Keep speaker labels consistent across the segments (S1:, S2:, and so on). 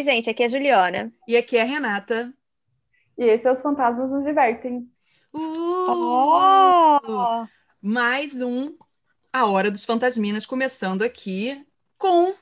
S1: Oi, gente, aqui é a Juliana.
S2: E aqui é a Renata.
S3: E esse é Os Fantasmas Nos Divertem.
S2: Uh! Oh! Mais um A Hora dos Fantasminas começando aqui com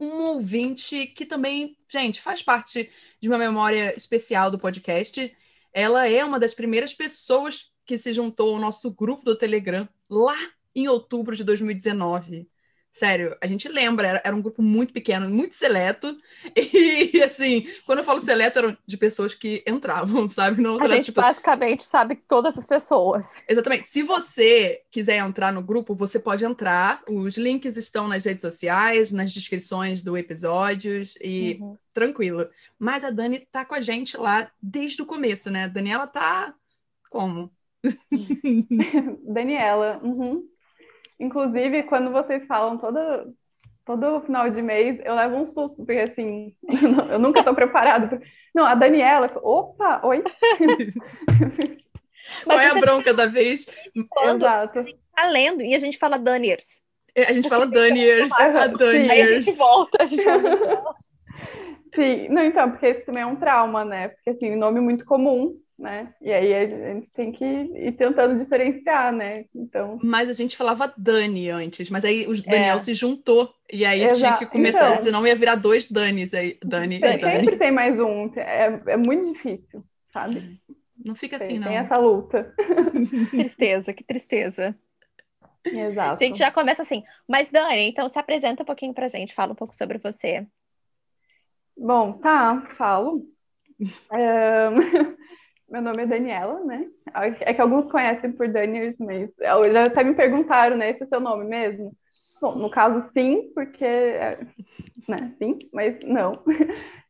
S2: um ouvinte que também, gente, faz parte de uma memória especial do podcast. Ela é uma das primeiras pessoas que se juntou ao nosso grupo do Telegram lá em outubro de 2019. Sério, a gente lembra, era, era, um grupo muito pequeno, muito seleto. E, assim, quando eu falo seleto, eram de pessoas que entravam, sabe?
S1: Não a seleto, gente tipo... basicamente sabe todas as pessoas.
S2: Exatamente. Se você quiser entrar no grupo, você pode entrar. Os links estão nas redes sociais, nas descrições do episódios e uhum. tranquilo. Mas a Dani tá com a gente lá desde o começo, né? A Daniela tá como?
S3: Daniela, uhum. Inclusive, quando vocês falam todo, todo final de mês, eu levo um susto, porque assim, eu nunca estou preparada. Não, a Daniela, opa, oi.
S2: Qual é a bronca da vez?
S1: Quando Exato. a gente tá lendo e a gente fala Daniers.
S2: É, a gente fala Daniers, a Daniers. Aí
S1: a gente volta, a gente volta.
S3: Sim, não, então, porque isso também é um trauma, né? Porque assim, nome muito comum né? E aí a gente tem que ir tentando diferenciar, né? Então.
S2: Mas a gente falava Dani antes, mas aí o Daniel é. se juntou e aí Exato. tinha que começar, então, senão ia virar dois Danis aí, Dani
S3: tem,
S2: e Dani.
S3: Sempre tem mais um, é, é muito difícil, sabe?
S2: Não fica assim,
S3: tem,
S2: não.
S3: Tem essa luta.
S1: Que tristeza, que tristeza.
S3: Exato.
S1: A gente já começa assim, mas Dani, então se apresenta um pouquinho pra gente, fala um pouco sobre você.
S3: Bom, tá, falo. Um... Meu nome é Daniela, né? É que alguns conhecem por Daniels, mas já até me perguntaram, né? Esse é seu nome mesmo? Bom, no caso, sim, porque. É, né, sim, mas não.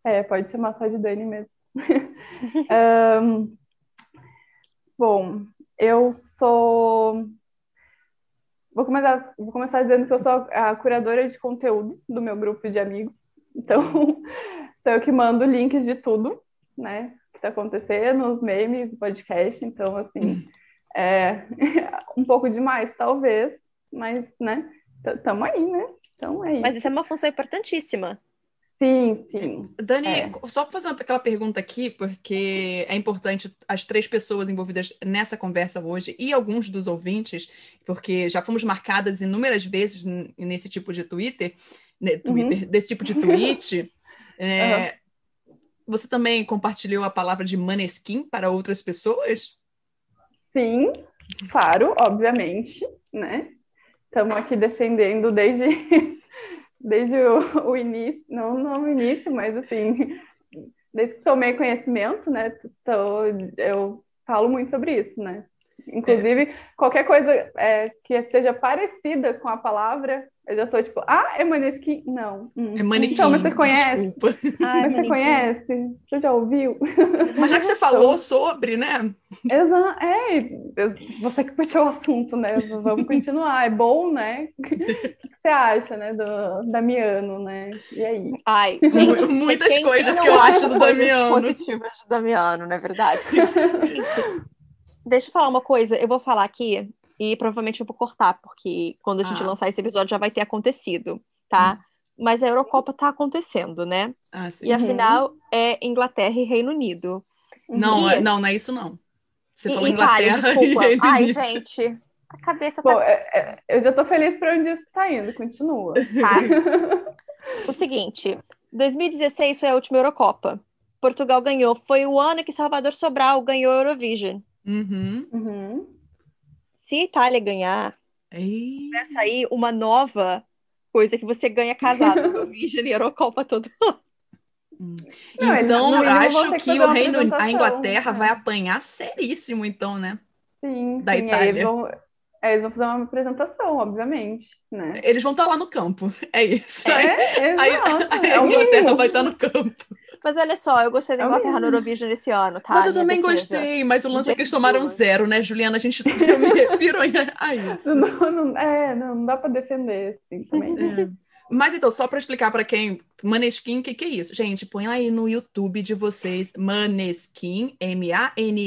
S3: É, pode chamar só de Dani mesmo. um, bom, eu sou. Vou começar, vou começar dizendo que eu sou a curadora de conteúdo do meu grupo de amigos. Então, sou eu que mando links de tudo, né? Que está acontecendo, os memes, o podcast, então, assim, é um pouco demais, talvez, mas, né, estamos aí, né? Então é isso.
S1: Mas isso é uma função importantíssima.
S3: Sim, sim.
S2: Dani, é. só para fazer aquela pergunta aqui, porque é importante as três pessoas envolvidas nessa conversa hoje e alguns dos ouvintes, porque já fomos marcadas inúmeras vezes nesse tipo de Twitter, né, Twitter uhum. desse tipo de tweet. É, uhum. Você também compartilhou a palavra de maneskin para outras pessoas?
S3: Sim, claro, obviamente, né? Estamos aqui defendendo desde, desde o, o, início, não, não o início, mas assim, desde que tomei conhecimento, né? Tô, eu falo muito sobre isso, né? Inclusive, é. qualquer coisa é, que seja parecida com a palavra, eu já tô tipo, ah, é manequim? Não.
S2: Hum. É manequim.
S3: Então, mas você conhece? Desculpa. Ah, mas você conhece? Você já ouviu?
S2: Mas já que você falou então... sobre, né?
S3: Exato. É, você que puxou o assunto, né? Vamos continuar. É bom, né? O que você acha, né, do Damiano, né? E aí?
S1: Ai, gente,
S2: muitas coisas que eu acho do Damiano.
S1: Positivas do Damiano, não é verdade? Deixa eu falar uma coisa, eu vou falar aqui e provavelmente eu vou cortar, porque quando a gente ah. lançar esse episódio já vai ter acontecido, tá? Hum. Mas a Eurocopa tá acontecendo, né?
S2: Ah, sim.
S1: E afinal uhum. é Inglaterra e Reino Unido.
S2: Não, e... não, não é isso não. Você e, falou Inglaterra Itália,
S1: e Reino Ai, Unido. gente, a cabeça
S3: tá... Pô, é, é, eu já tô feliz para onde isso tá indo, continua.
S1: Tá. o seguinte, 2016 foi a última Eurocopa. Portugal ganhou. Foi o ano que Salvador Sobral ganhou a Eurovision.
S2: Uhum.
S3: Uhum.
S1: Se a Itália ganhar,
S2: Ei.
S1: vai sair uma nova coisa que você ganha casado. Eurovision e Eurocopa todo
S2: hum. Não, então, eu acho que, que o Reino, a Inglaterra vai apanhar seríssimo, então, né?
S3: Sim,
S2: da sim, Itália.
S3: Eles vão, eles vão fazer uma apresentação, obviamente, né?
S2: Eles vão estar lá no campo, é isso.
S3: É,
S2: aí, aí, a Inglaterra vai estar no campo.
S1: Mas olha só, eu gostei da é Inglaterra no Eurovision esse ano, tá?
S2: Mas eu também gostei, mas o lance é que eles tomaram zero, né, Juliana? A gente eu me refiro a isso.
S3: Não, não, é, não dá para defender, assim, também. É.
S2: Mas então, só para explicar para quem, Maneskin, o que, que é isso? Gente, põe aí no YouTube de vocês, Maneskin, M-A-N-E-S-K-I-N.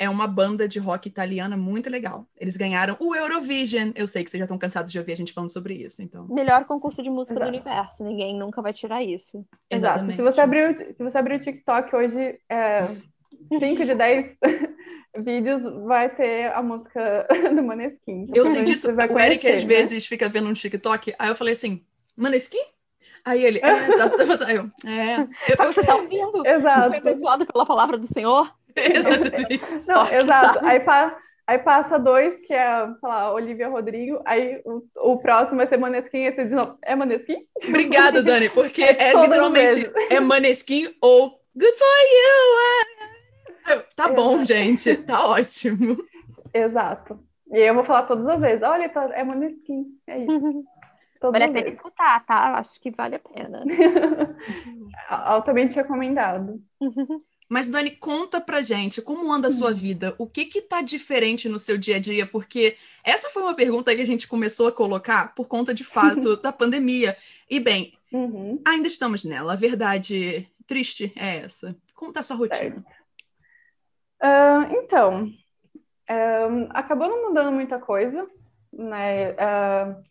S2: É uma banda de rock italiana muito legal. Eles ganharam o Eurovision. Eu sei que vocês já estão cansados de ouvir a gente falando sobre isso, então.
S1: Melhor concurso de música Exato. do universo. Ninguém nunca vai tirar isso.
S3: Exato. Se você abrir, se você abrir o TikTok hoje, é, 5 de 10 vídeos vai ter a música do Maneskin.
S2: Eu senti isso. O Eric às né? vezes fica vendo um TikTok, aí eu falei assim, Maneskin? Aí ele, é, tá, tá, aí eu, é.
S1: Eu, eu, tá ouvindo? Exato. Foi abençoado pela palavra do Senhor?
S2: Exatamente.
S3: Não, exato. Aí, pa, aí passa dois, que é, sei lá, Olivia Rodrigo, aí o, o próximo vai ser Maneskin, esse de novo. É Maneskin?
S2: Obrigada, Dani, porque é, é literalmente é Maneskin ou Good for you! É. Tá bom, gente, tá ótimo.
S3: Exato. E eu vou falar todas as vezes, olha, tá, é Maneskin, é isso.
S1: vale a pena escutar, tá? Acho que vale a pena.
S3: Altamente recomendado.
S2: Mas, Dani, conta pra gente como anda a sua vida, o que que tá diferente no seu dia a dia, porque essa foi uma pergunta que a gente começou a colocar por conta, de fato, da pandemia. E, bem, uhum. ainda estamos nela, a verdade triste é essa. Como tá a sua rotina?
S3: Uh, então, uh, acabou não mudando muita coisa, né? Uh,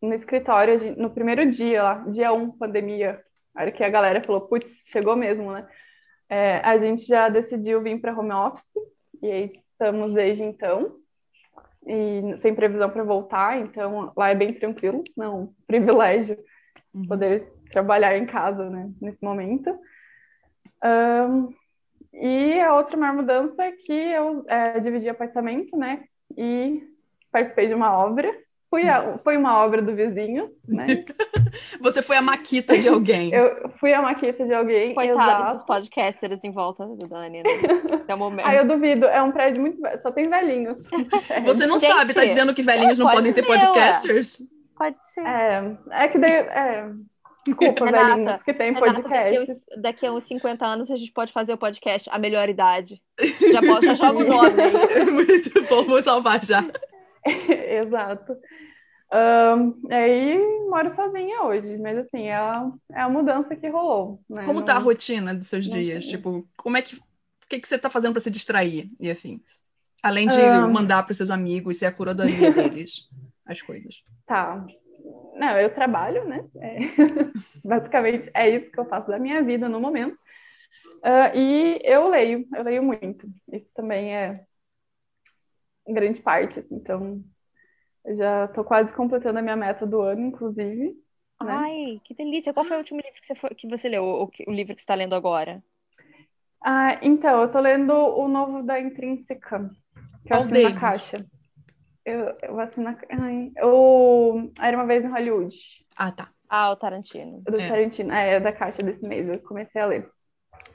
S3: no escritório, no primeiro dia lá, dia 1, um, pandemia, a hora que a galera falou, putz, chegou mesmo, né? É, a gente já decidiu vir para home office e aí estamos desde então e sem previsão para voltar, então lá é bem tranquilo, não privilégio uhum. poder trabalhar em casa, né, nesse momento. Um, e a outra maior mudança é que eu é, dividi apartamento, né, e participei de uma obra Fui a, foi uma obra do vizinho, né?
S2: Você foi a maquita de alguém.
S3: eu fui a maquita de alguém.
S1: Coitados dos podcasters em volta do Dani, né? É o momento.
S3: Ah, eu duvido. É um prédio muito velho. Só tem velhinhos.
S2: Você não Gente, sabe, tá dizendo que velhinhos não podem ser, ter podcasters? Ué.
S1: Pode ser.
S3: É, é que daí. É... Desculpa, Renata, velhinhos, que tem podcast.
S1: Daqui, daqui, a uns 50 anos a gente pode fazer o podcast A Melhor Idade. Já, pode, já joga o nome aí.
S2: Muito bom, vou salvar já.
S3: Exato. Um, aí moro sozinha hoje, mas assim, é a, é a mudança que rolou. Né?
S2: Como tá a rotina dos seus dias? Tipo, como é que. O que, que você tá fazendo para se distrair e afins? Além de um... mandar para seus amigos ser a curadoria deles, as coisas.
S3: Tá. Não, eu trabalho, né? É... Basicamente é isso que eu faço da minha vida no momento. Uh, e eu leio, eu leio muito. Isso também é grande parte. Então, eu já estou quase completando a minha meta do ano, inclusive.
S1: Né? Ai, que delícia! Qual foi o último livro que você, foi, que você leu? O, o livro que você está lendo agora?
S3: Ah, então, eu estou lendo o novo da Intrínseca, que é o na Caixa. Eu, eu assino Ai, o... Era uma vez em Hollywood.
S2: Ah, tá.
S1: Ah, o Tarantino.
S3: Do é. Tarantino. É, é da Caixa desse mês. Eu comecei a ler.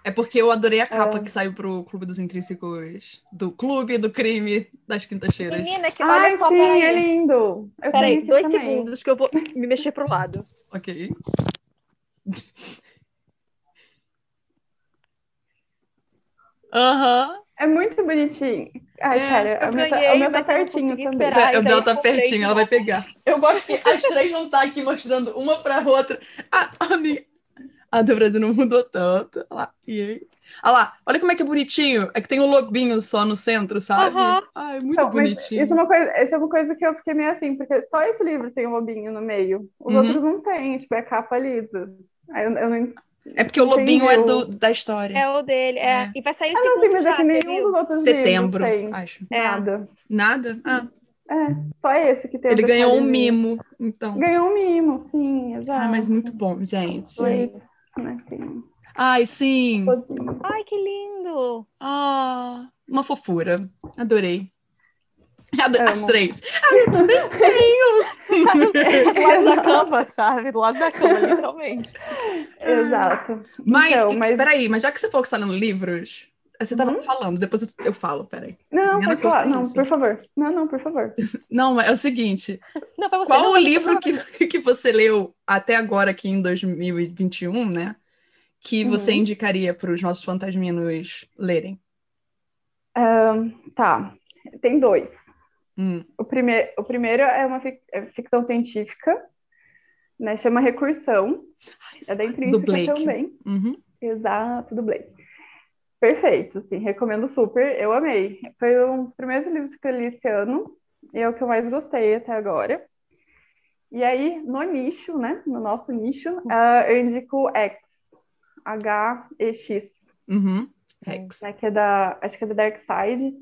S2: É porque eu adorei a capa é. que saiu pro Clube dos Intrínsecos, do Clube do Crime das Quintas-Feiras.
S1: Menina, que olha
S3: só, sim, é lindo.
S1: Eu peraí, dois também. segundos que eu vou me mexer pro lado.
S2: Ok. Aham. Uhum.
S3: É muito bonitinho. Ai, é, cara, o meu, ganhei, tá, o meu tá pertinho também. Esperar,
S2: é, o dela tá pertinho, ela vai pegar. Eu gosto que as três vão estar aqui mostrando uma pra outra. A, a, minha, a do Brasil não mudou tanto. Olha lá. E aí? Olha lá, olha como é que é bonitinho. É que tem um lobinho só no centro, sabe? Uhum. Ai, muito então, bonitinho.
S3: Isso é, uma coisa, isso é uma coisa que eu fiquei meio assim, porque só esse livro tem um lobinho no meio. Os uhum. outros não tem, tipo, é capa lisa. Aí eu, eu não.
S2: É porque o lobinho é do, da história.
S1: É o dele, é. é. E vai sair o
S3: ah,
S1: segundo
S3: não, sim, mas é que nenhum dos outros
S2: Setembro,
S3: tem
S2: acho.
S3: É. Nada.
S2: Nada? Ah.
S3: É, só esse que tem.
S2: Ele ganhou um mimo, então.
S3: Ganhou um mimo, sim, exato.
S2: Ah, mas muito bom, gente.
S3: Foi, né, tem...
S2: Ai, sim.
S1: Ai, que lindo.
S2: Ah, uma fofura. Adorei. As três. Ah, eu também tenho.
S1: do lado da cama, sabe? Do lado da cama, literalmente.
S3: Exato.
S2: Mas, então, mas... peraí, mas já que você falou que está lendo livros, você estava uhum. falando, depois eu, eu falo, peraí.
S3: Não, pode falar. Não, por favor. Não, não, por favor.
S2: Não, é o seguinte. Não, você, qual não, o livro que, que você leu até agora, aqui em 2021, né? que uhum. você indicaria para os nossos fantasminos lerem?
S3: Um, tá, tem dois.
S2: Hum.
S3: O, primeir, o primeiro é uma fic, é ficção científica, né? Chama Recursão. Ai, é da Intrínseca também.
S2: Uhum.
S3: Exato, do Blake. Perfeito, assim, recomendo super, eu amei. Foi um dos primeiros livros que eu li esse ano, e é o que eu mais gostei até agora. E aí, no nicho, né, no nosso nicho, uh, eu indico X, H-E-X.
S2: Uhum. Rex.
S3: Né, que é da, acho que é da Dark Side,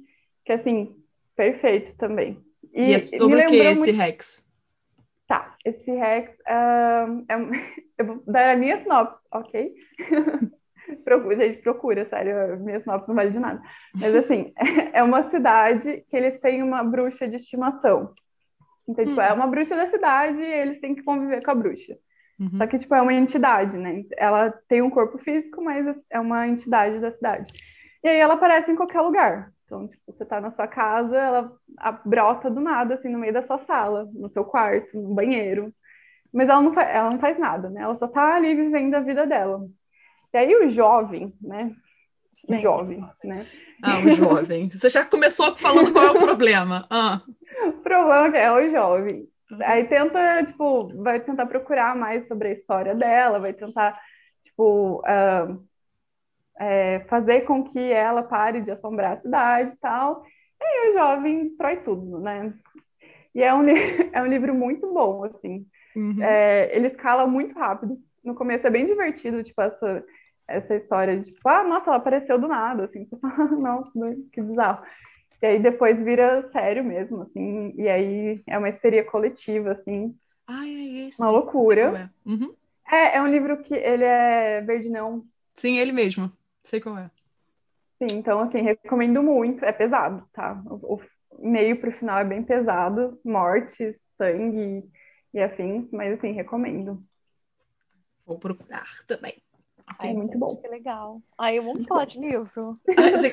S3: que é, assim, perfeito também.
S2: E, e é sobre o que esse muito... Rex?
S3: Tá, esse Rex uh, é eu vou dar a minha sinopse, ok? procura, gente, procura, sério, a minha sinopse não vale de nada. Mas assim, é uma cidade que eles têm uma bruxa de estimação. Então, tipo, é hum. uma bruxa da cidade e eles têm que conviver com a bruxa. Uhum. Só que, tipo, é uma entidade, né? Ela tem um corpo físico, mas é uma entidade da cidade. E aí ela aparece em qualquer lugar. Então, tipo, você tá na sua casa, ela brota do nada, assim, no meio da sua sala, no seu quarto, no banheiro. Mas ela não, ela não faz nada, né? Ela só tá ali vivendo a vida dela. E aí o jovem, né? O jovem, né?
S2: Ah, o jovem. Você já começou falando qual é o problema. Ah.
S3: O problema é o jovem. Aí tenta, tipo, vai tentar procurar mais sobre a história dela, vai tentar, tipo, uh, é, fazer com que ela pare de assombrar a cidade e tal. E aí o jovem destrói tudo, né? E é um, é um livro muito bom, assim. Uhum. É, ele escala muito rápido. No começo é bem divertido, tipo, essa, essa história de, tipo, ah, nossa, ela apareceu do nada, assim. Nossa, que bizarro. E aí depois vira sério mesmo, assim, e aí é uma histeria coletiva, assim.
S2: Ai, é esse.
S3: Uma loucura.
S2: É. Uhum.
S3: é. É, um livro que ele é verdinão.
S2: Sim, ele mesmo. Sei qual é.
S3: Sim, então, assim, recomendo muito. É pesado, tá? O, o meio pro final é bem pesado. Morte, sangue e afins, mas, assim, recomendo.
S2: Vou procurar também.
S3: Ai, é muito bom.
S1: Que legal. Aí vamos falar de livro.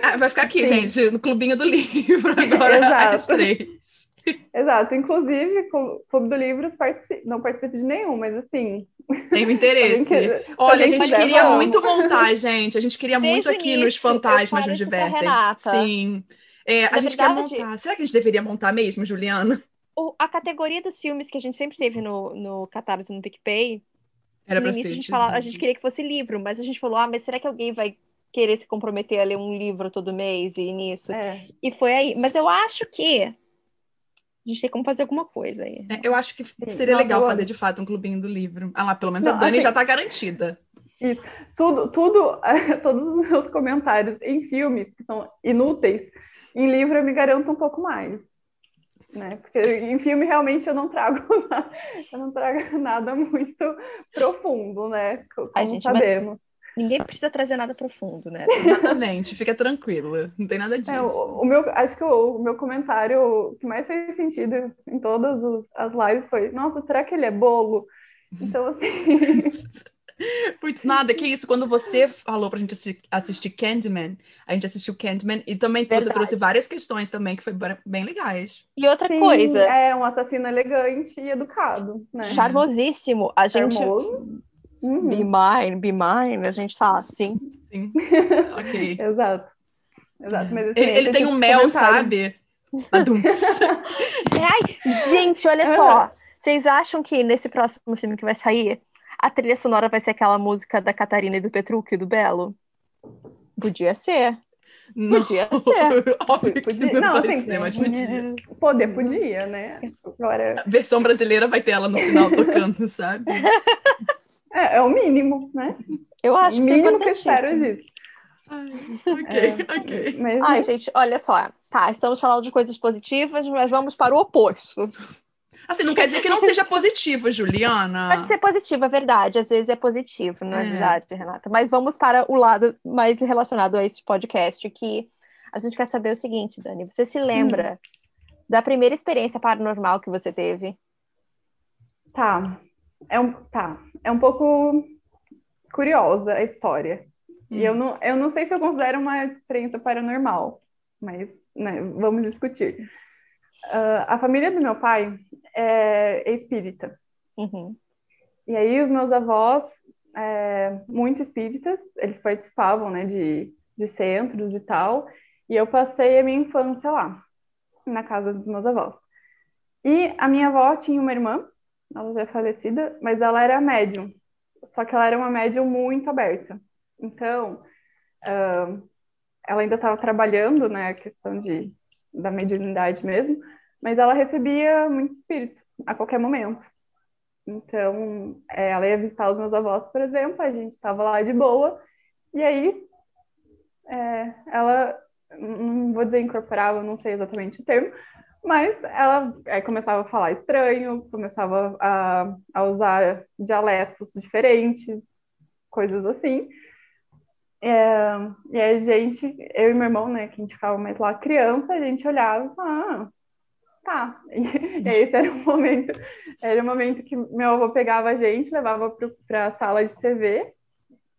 S2: Ah, vai ficar aqui, Sim. gente, no clubinho do livro agora, Exato. às três.
S3: Exato. Inclusive, o Clube do Livros participa, não participo de nenhum, mas assim.
S2: Tenho interesse. que, Olha, a gente queria vamos. muito montar, gente. A gente queria Desde muito aqui nos Fantasmas nos Divertem. Sim. É, a gente verdade, quer montar. Será que a gente deveria montar mesmo, Juliana?
S1: a categoria dos filmes que a gente sempre teve no, no Catarse no PicPay
S2: era
S1: no início
S2: ser,
S1: a gente, falava, a gente queria que fosse livro, mas a gente falou, ah, mas será que alguém vai querer se comprometer a ler um livro todo mês e nisso?
S3: É.
S1: E foi aí. Mas eu acho que a gente tem como fazer alguma coisa aí.
S2: É, eu acho que seria legal boa. fazer de fato um clubinho do livro. Ah lá, pelo menos Não, a Dani assim, já está garantida.
S3: Isso. Tudo, tudo, todos os meus comentários em filmes que são inúteis, em livro eu me garanto um pouco mais né? Porque em filme realmente eu não trago nada, eu não trago nada muito profundo, né? Como a gente sabemos.
S1: Ninguém precisa trazer nada profundo, né?
S2: Exatamente, fica tranquila, não tem nada disso. É,
S3: o, o, meu, acho que o, o, meu comentário que mais fez sentido em todas as lives foi: Nossa, será que ele é bolo? Então, assim.
S2: Muito nada, que isso, quando você falou pra gente assistir, assistir Candyman, a gente assistiu Candyman e também Verdade. você trouxe várias questões também que foi bem legais.
S1: E outra Sim, coisa.
S3: É um assassino elegante e educado, né?
S1: Charmosíssimo. A gente.
S3: Charmoso.
S1: Uhum. Be mine, be mine, a gente fala assim.
S2: Sim. ok.
S3: Exato. Exato. Mas,
S2: assim, ele, ele tem um mel, sabe?
S1: Ai, gente, olha só. Vocês acham que nesse próximo filme que vai sair, a trilha sonora vai ser aquela música da Catarina e do Petruccio e do Belo? Podia ser. Podia
S2: não.
S1: ser.
S2: Óbvio podia. não,
S3: não assim, ser, mas podia. Poder podia, né?
S2: Agora... A versão brasileira vai ter ela no final tocando, sabe?
S3: É, é o mínimo, né?
S1: Eu acho
S3: o
S1: que
S3: mínimo que eu espero disso.
S2: ok, é, ok.
S1: Mas... Ai, gente, olha só. Tá, estamos falando de coisas positivas, mas vamos para o oposto.
S2: Assim, não quer dizer que não seja positiva, Juliana.
S1: Pode ser positiva, é verdade. Às vezes é positivo, não é, é verdade, Renata? Mas vamos para o lado mais relacionado a esse podcast, que a gente quer saber o seguinte, Dani. Você se lembra hum. da primeira experiência paranormal que você teve?
S3: Tá. É um, tá. É um pouco curiosa a história. Hum. E eu não, eu não sei se eu considero uma experiência paranormal, mas né, vamos discutir. Uh, a família do meu pai é, espírita.
S1: Uhum.
S3: E aí os meus avós, é, muito espíritas, eles participavam né, de, de centros e tal, e eu passei a minha infância lá, na casa dos meus avós. E a minha avó tinha uma irmã, ela já é falecida, mas ela era médium, só que ela era uma médium muito aberta. Então, uh, ela ainda estava trabalhando, né, a questão de, da mediunidade mesmo, mas ela recebia muito espírito a qualquer momento. Então, é, ela ia visitar os meus avós, por exemplo, a gente estava lá de boa, e aí é, ela, não vou dizer incorporava, não sei exatamente o termo, mas ela é, começava a falar estranho, começava a, a usar dialetos diferentes, coisas assim. É, e a gente, eu e meu irmão, né, que a gente ficava mais lá criança, a gente olhava e falava, ah, tá. E, esse era o momento, era o momento que meu avô pegava a gente, levava para a sala de TV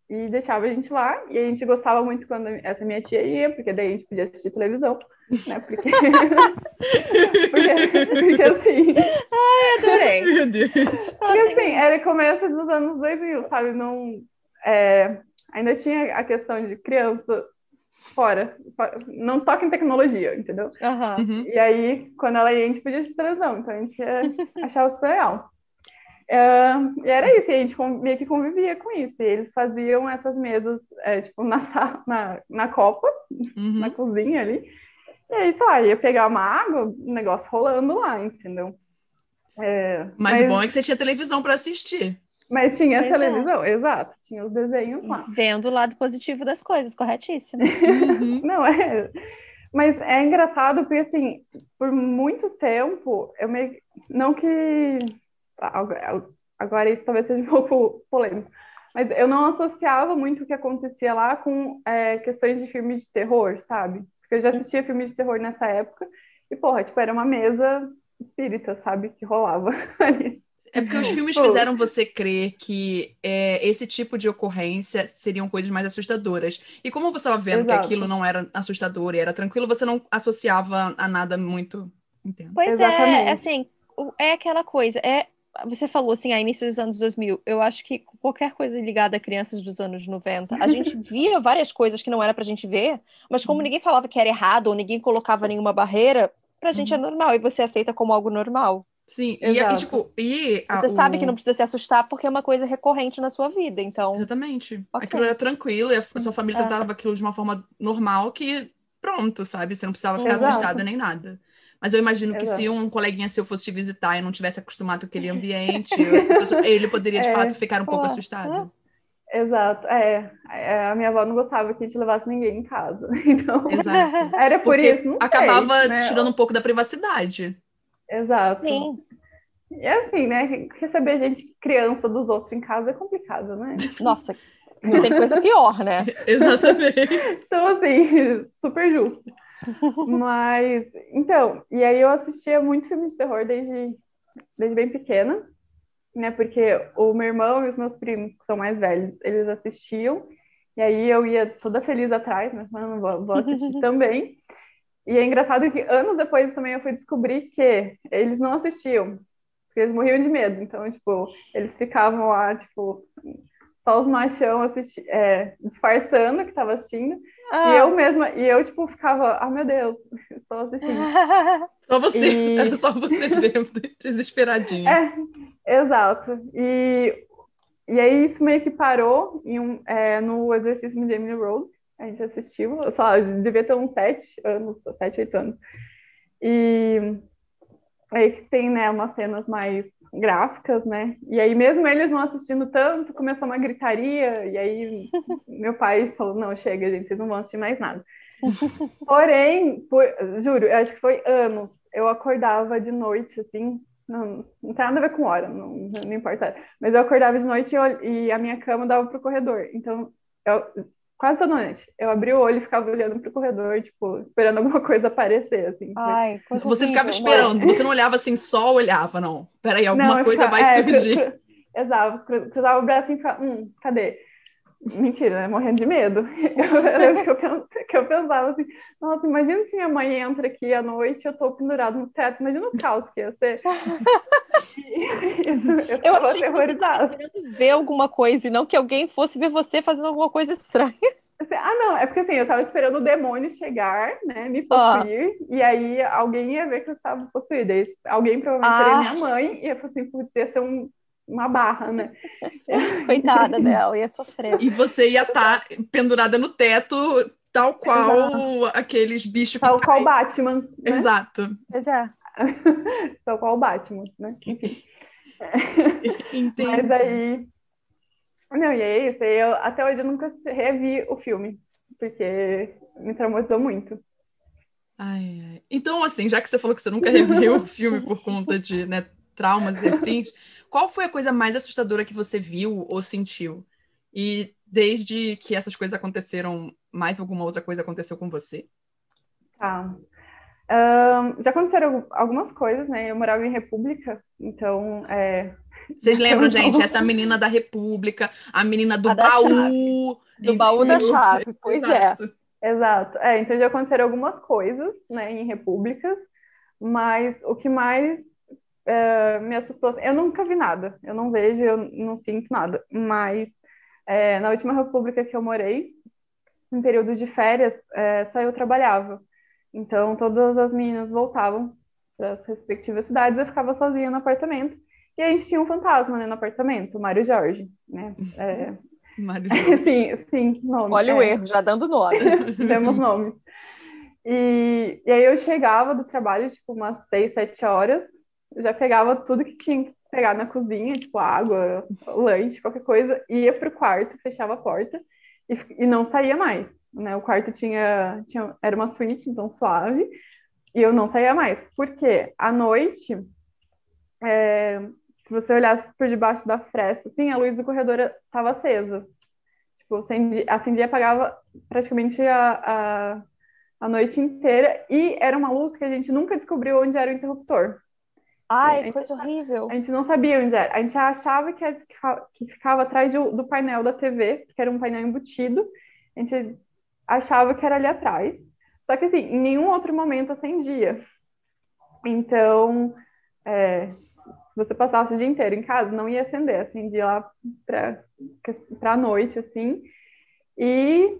S3: e deixava a gente lá. E a gente gostava muito quando essa minha tia ia, porque daí a gente podia assistir televisão, né? Porque, porque, porque assim.
S1: Ai, adorei.
S2: Meu Deus.
S3: Porque assim, era começo dos anos 2000, sabe? Não, é, ainda tinha a questão de criança fora, não toca em tecnologia, entendeu?
S1: Uhum.
S3: E aí, quando ela ia, a gente podia assistir televisão, então a gente achava super legal. Uh, e era isso, e a gente meio que convivia com isso. E eles faziam essas mesas, é, tipo, na, na, na copa,
S2: Uhum.
S3: na cozinha ali. E aí, lá, ia pegar uma água, o negócio rolando lá, entendeu? É,
S2: Mas o bom é que você tinha televisão para assistir.
S3: Mas tinha
S1: Pois é.
S3: televisão, exato, tinha os desenhos lá.
S1: Vendo o lado positivo das coisas, corretíssimo.
S2: Uhum.
S3: Não, é. Mas é engraçado porque, assim, por muito tempo, eu meio. Não que. Agora agora isso talvez seja um pouco polêmico. Mas eu não associava muito o que acontecia lá com é, questões de filme de terror, sabe? Porque eu já assistia filme de terror nessa época e, porra, tipo, era uma mesa espírita, sabe? Que rolava ali.
S2: É porque os filmes fizeram você crer que é, esse tipo de ocorrência seriam coisas mais assustadoras. E como você estava vendo que
S3: Exato.
S2: aquilo não era assustador e era tranquilo, você não associava a nada muito. Entendo.
S1: Pois
S3: Exatamente.
S1: é, assim, é aquela coisa, é, você falou assim, a início dos anos 2000, eu acho que qualquer coisa ligada a crianças dos anos 90, a gente via várias coisas que não era pra gente ver, mas como ninguém falava que era errado ou ninguém colocava nenhuma barreira, pra gente é normal e você aceita como algo normal.
S2: Sim, e, e,
S3: Exato.
S2: tipo, e a-
S1: Você sabe
S2: o-
S1: que não precisa se assustar porque é uma coisa recorrente na sua vida, então,
S2: Exatamente.
S1: Ok.
S2: Aquilo era tranquilo e a sua família
S1: É.
S2: tratava aquilo de uma forma normal que pronto, sabe? Você não precisava ficar
S3: Exato.
S2: assustada nem nada. Mas eu imagino que se
S3: Exato.
S2: um coleguinha seu fosse te visitar e não tivesse acostumado com aquele ambiente, ele poderia de
S3: É.
S2: fato ficar um pouco
S1: Pô,
S2: assustado.
S3: Exato, é. É, A minha avó não gostava que a gente levasse ninguém em casa. Então,
S2: Exato.
S3: era por
S2: Porque
S3: isso, não sei,
S2: acabava
S3: né?
S2: tirando um pouco da privacidade.
S3: Exato.
S1: sim,
S3: E assim, né? Receber gente criança dos outros em casa é complicado, né?
S1: nossa, não tem coisa pior, né?
S2: Exatamente.
S3: Então, assim, super justo. Mas, então, e aí eu assistia muito filme de terror desde, desde bem pequena, né? Porque o meu irmão e os meus primos, que são mais velhos, eles assistiam, e aí eu ia toda feliz atrás, né? Falando, vou, vou assistir também. E é engraçado que anos depois também eu fui descobrir que eles não assistiam, porque eles morriam de medo. Então, tipo, eles ficavam lá, tipo, só os machão assisti é, disfarçando que tava assistindo. E
S1: Ah.
S3: eu mesma, e eu, tipo, ficava, ah, meu Deus, estou assistindo.
S2: Só você,
S3: E-
S2: era só você vendo, desesperadinha.
S3: É, exato. E, e aí isso meio que parou em um, é, no exercício de Emily Rose. A gente assistiu, eu sei lá, eu devia ter uns sete anos, sete, oito anos. E aí que tem, né, umas cenas mais gráficas, né? E aí mesmo eles não assistindo tanto, começou uma gritaria, e aí meu pai falou, não, chega, gente, vocês não vão assistir mais nada. Porém, por- juro, eu acho que foi anos, eu acordava de noite, assim, não, não tem nada a ver com hora, não, não importa. Mas eu acordava de noite e, eu- e a minha cama dava pro corredor. Então, eu, quase toda noite, eu abria o olho e ficava olhando pro corredor, tipo, esperando alguma coisa aparecer, assim.
S1: Ai, coisa
S2: Você ficava esperando, você não olhava assim, só olhava, não. Peraí, alguma
S3: eu
S2: coisa
S3: ficava-
S2: vai
S3: é,
S2: surgir.
S3: cru- Exato, cru- cruzava o braço e ficava, hum, cadê? Mentira, né? Morrendo de medo. Eu lembro que eu, que eu pensava assim, nossa, imagina se minha mãe entra aqui à noite e eu tô pendurado no teto, imagina o caos que ia ser. Isso, eu
S1: Eu achei que você
S3: aterrorizada.
S1: ver alguma coisa e não que alguém fosse ver você fazendo alguma coisa estranha.
S3: Ah, não, é porque assim, eu tava esperando o demônio chegar, né, me
S1: Ah.
S3: possuir, e aí alguém ia ver que eu estava possuída. Alguém provavelmente
S1: Ah.
S3: seria minha mãe, e eu falei assim, putz, ia ser um- uma barra, né?
S1: Coitada dela, ia sofrer.
S2: E você ia estar pendurada no teto, Tal qual Exato. aqueles bichos
S3: Tal qual Batman.
S2: Né? Exato.
S1: Pois é.
S3: Tal qual Batman, né? Enfim.
S2: Entendi.
S3: Mas aí. Não, e é isso. Eu, até hoje eu nunca revi o filme, porque me traumatizou muito.
S2: Ai, ai. Então, assim, já que você falou que você nunca reviu o filme por conta de né, traumas e afins, qual foi a coisa mais assustadora que você viu ou sentiu? E desde que essas coisas aconteceram, mais alguma outra coisa aconteceu com você?
S3: Tá. Um, já aconteceram algumas coisas, né? Eu morava em República, então. É...
S2: Vocês lembram, gente? Essa menina da República, a menina do a baú.
S1: Do baú da chave, pois é. Exato.
S3: é. Exato. É, então já aconteceram algumas coisas, né, em repúblicas, mas o que mais é, me assustou, eu nunca vi nada, eu não vejo, eu não sinto nada, mas é, na última república que eu morei, em período de férias, é, só eu trabalhava. Então todas as meninas voltavam para as respectivas cidades, eu ficava sozinha no apartamento. E a gente tinha um fantasma né, no apartamento, o Mário Jorge, né? É, sim, sim, nome.
S1: Olha é. o erro, já dando nome.
S3: Temos nomes. E, e aí eu chegava do trabalho, tipo, umas seis, sete horas, já pegava tudo que tinha que pegar na cozinha, tipo água, lanche, qualquer coisa, ia pro quarto, fechava a porta e, e não saía mais. Né? O quarto tinha, tinha era uma suíte, então suave, e eu não saía mais. Porque à noite, é, se você olhasse por debaixo da fresta, assim, a luz do corredor estava acesa. Tipo, acendia, acendia e apagava praticamente a, a, a, noite inteira. E era uma luz que a gente nunca descobriu onde era o interruptor.
S1: Ai, gente, coisa horrível.
S3: A gente não sabia onde era. A gente achava que, que ficava atrás do, do painel da TV, que era um painel embutido. A gente achava que era ali atrás. Só que, assim, em nenhum outro momento acendia. Então, é, você passasse o dia inteiro em casa, não ia acender, acendia lá para a noite, assim. E,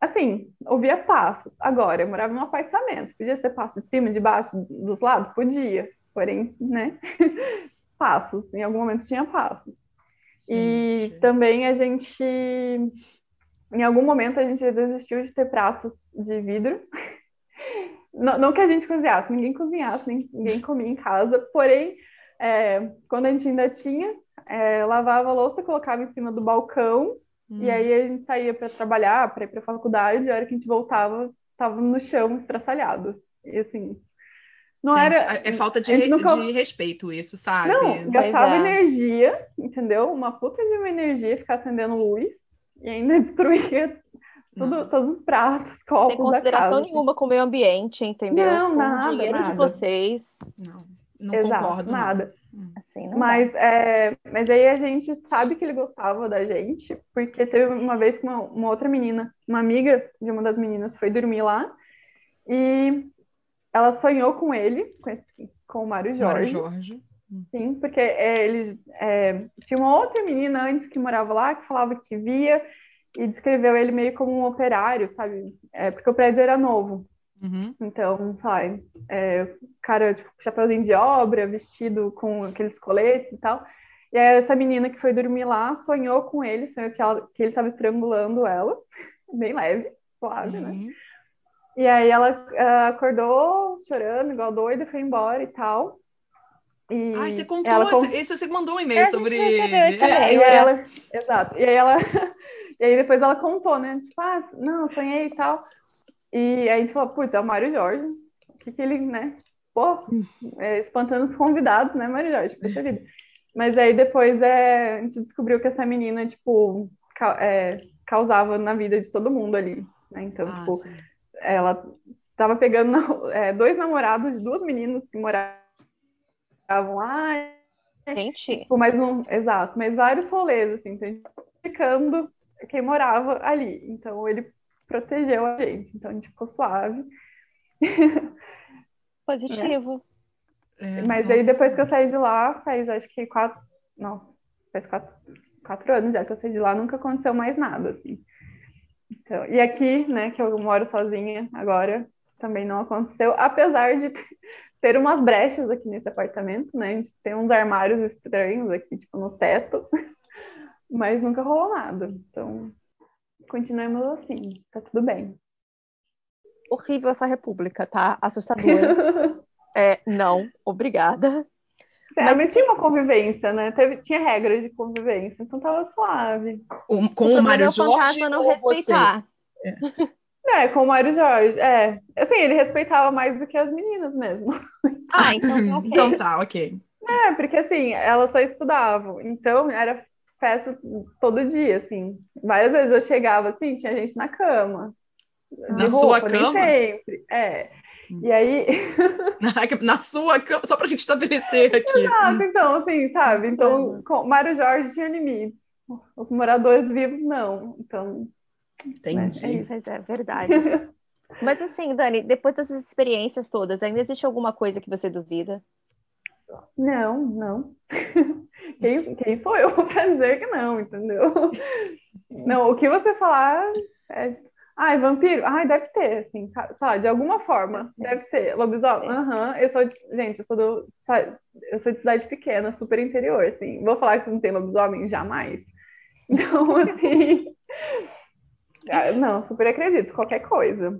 S3: assim, ouvia passos. Agora, eu morava num apartamento, podia ser passo de cima, de baixo, dos lados? Podia, porém, né? passos, em algum momento tinha passos. E Sim. também a gente, em algum momento, a gente desistiu de ter pratos de vidro. Não, não que a gente cozinhasse, ninguém cozinhasse, ninguém comia em casa, porém é, quando a gente ainda tinha, é, lavava a louça, colocava em cima do balcão, hum. e aí a gente saía para trabalhar, para ir para a faculdade, e a hora que a gente voltava, estava no chão, estraçalhado. E assim,
S2: não gente, era. É falta de, re... nunca... de respeito isso, sabe?
S3: Não, gastava é. energia, entendeu? Uma puta de uma energia ficar acendendo luz e ainda destruía tudo, todos os pratos, copos.
S1: Sem consideração nenhuma com o meio ambiente, entendeu?
S3: Não,
S1: com
S3: nada.
S1: O dinheiro
S3: nada.
S1: de vocês.
S2: Não. Não
S3: Exato,
S2: concordo.
S3: Nada.
S2: Não.
S1: Assim, não
S3: mas, é, mas aí a gente sabe que ele gostava da gente, porque teve uma vez que uma, uma, outra menina, uma amiga de uma das meninas, foi dormir lá e ela sonhou com ele, com, esse, com o Mário Jorge.
S2: Mário Jorge.
S3: Sim, porque é, ele é, tinha uma outra menina antes que morava lá que falava que via e descreveu ele meio como um operário, sabe? É, porque o prédio era novo.
S2: Uhum.
S3: Então, sabe, é, cara, tipo, chapéuzinho de obra, vestido com aqueles coletes e tal. E aí, essa menina que foi dormir lá sonhou com ele, sonhou que, ela, que ele estava estrangulando ela, bem leve, suave, né? E aí ela uh, acordou chorando, igual doida, foi embora e tal.
S2: E Ai, você contou, ela esse, você mandou um e-mail é, sobre.
S3: Esse é, e aí ela, exato. E aí ela, e aí depois ela contou, né? Tipo, ah, não, sonhei e tal. E aí a gente falou, putz, é o Mário Jorge. O que que ele, né? Pô, é, espantando os convidados, né, Mário Jorge? Poxa vida. Mas aí depois é, a gente descobriu que essa menina, tipo, ca é, causava na vida de todo mundo ali. Né? Então, ah, tipo, sim. Ela tava pegando é, dois namorados de duas meninas que moravam lá.
S1: Gente.
S3: Tipo, mais um, exato, mas vários rolês, assim, então a gente ficando quem morava ali. Então ele protegeu a gente. Então a gente ficou suave.
S1: Positivo.
S3: É. É, Mas aí depois que eu saí de lá, faz acho que quatro. Não, faz quatro, quatro anos já que eu saí de lá, nunca aconteceu mais nada, assim. Então, e aqui, né, que eu moro sozinha agora, também não aconteceu, apesar de ter umas brechas aqui nesse apartamento, né? A gente tem uns armários estranhos aqui, tipo, no teto, mas nunca rolou nada. Então, continuemos assim, tá tudo bem.
S1: horrível essa república, tá? Assustadora. é, não, obrigada.
S3: É, mas, tinha uma convivência, né? Teve, tinha regras de convivência, então tava suave.
S2: O, com o, o Mário Jorge não respeitar.
S3: É. é. com o Mário Jorge, é. Assim, ele respeitava mais do que as meninas mesmo.
S1: Ah, então tá ok.
S2: Então tá, ok.
S3: É, porque assim, elas só estudavam, então era festa todo dia, assim. Várias vezes eu chegava assim, tinha gente na cama.
S2: Na sua cama?
S3: sempre, é. E aí.
S2: Na sua cama, só pra gente estabelecer aqui.
S3: Exato, então, assim, sabe? Então, com Mário Jorge tinha limites. Os moradores vivos, não. Então.
S2: Entendi.
S1: Né, é, é verdade. Mas assim, Dani, depois dessas experiências todas, ainda existe alguma coisa que você duvida?
S3: Não, não. Quem, quem sou eu para dizer que não, entendeu? Não, o que você falar é Ai, vampiro? Ai, deve ter, assim, sei de alguma forma, deve ter. Lobisomem? Aham, uhum. eu sou, de, gente, eu sou do, eu sou de cidade pequena, super interior, assim. Vou falar que não tem lobisomem? Jamais. Então, assim, ah, não, super acredito, qualquer coisa.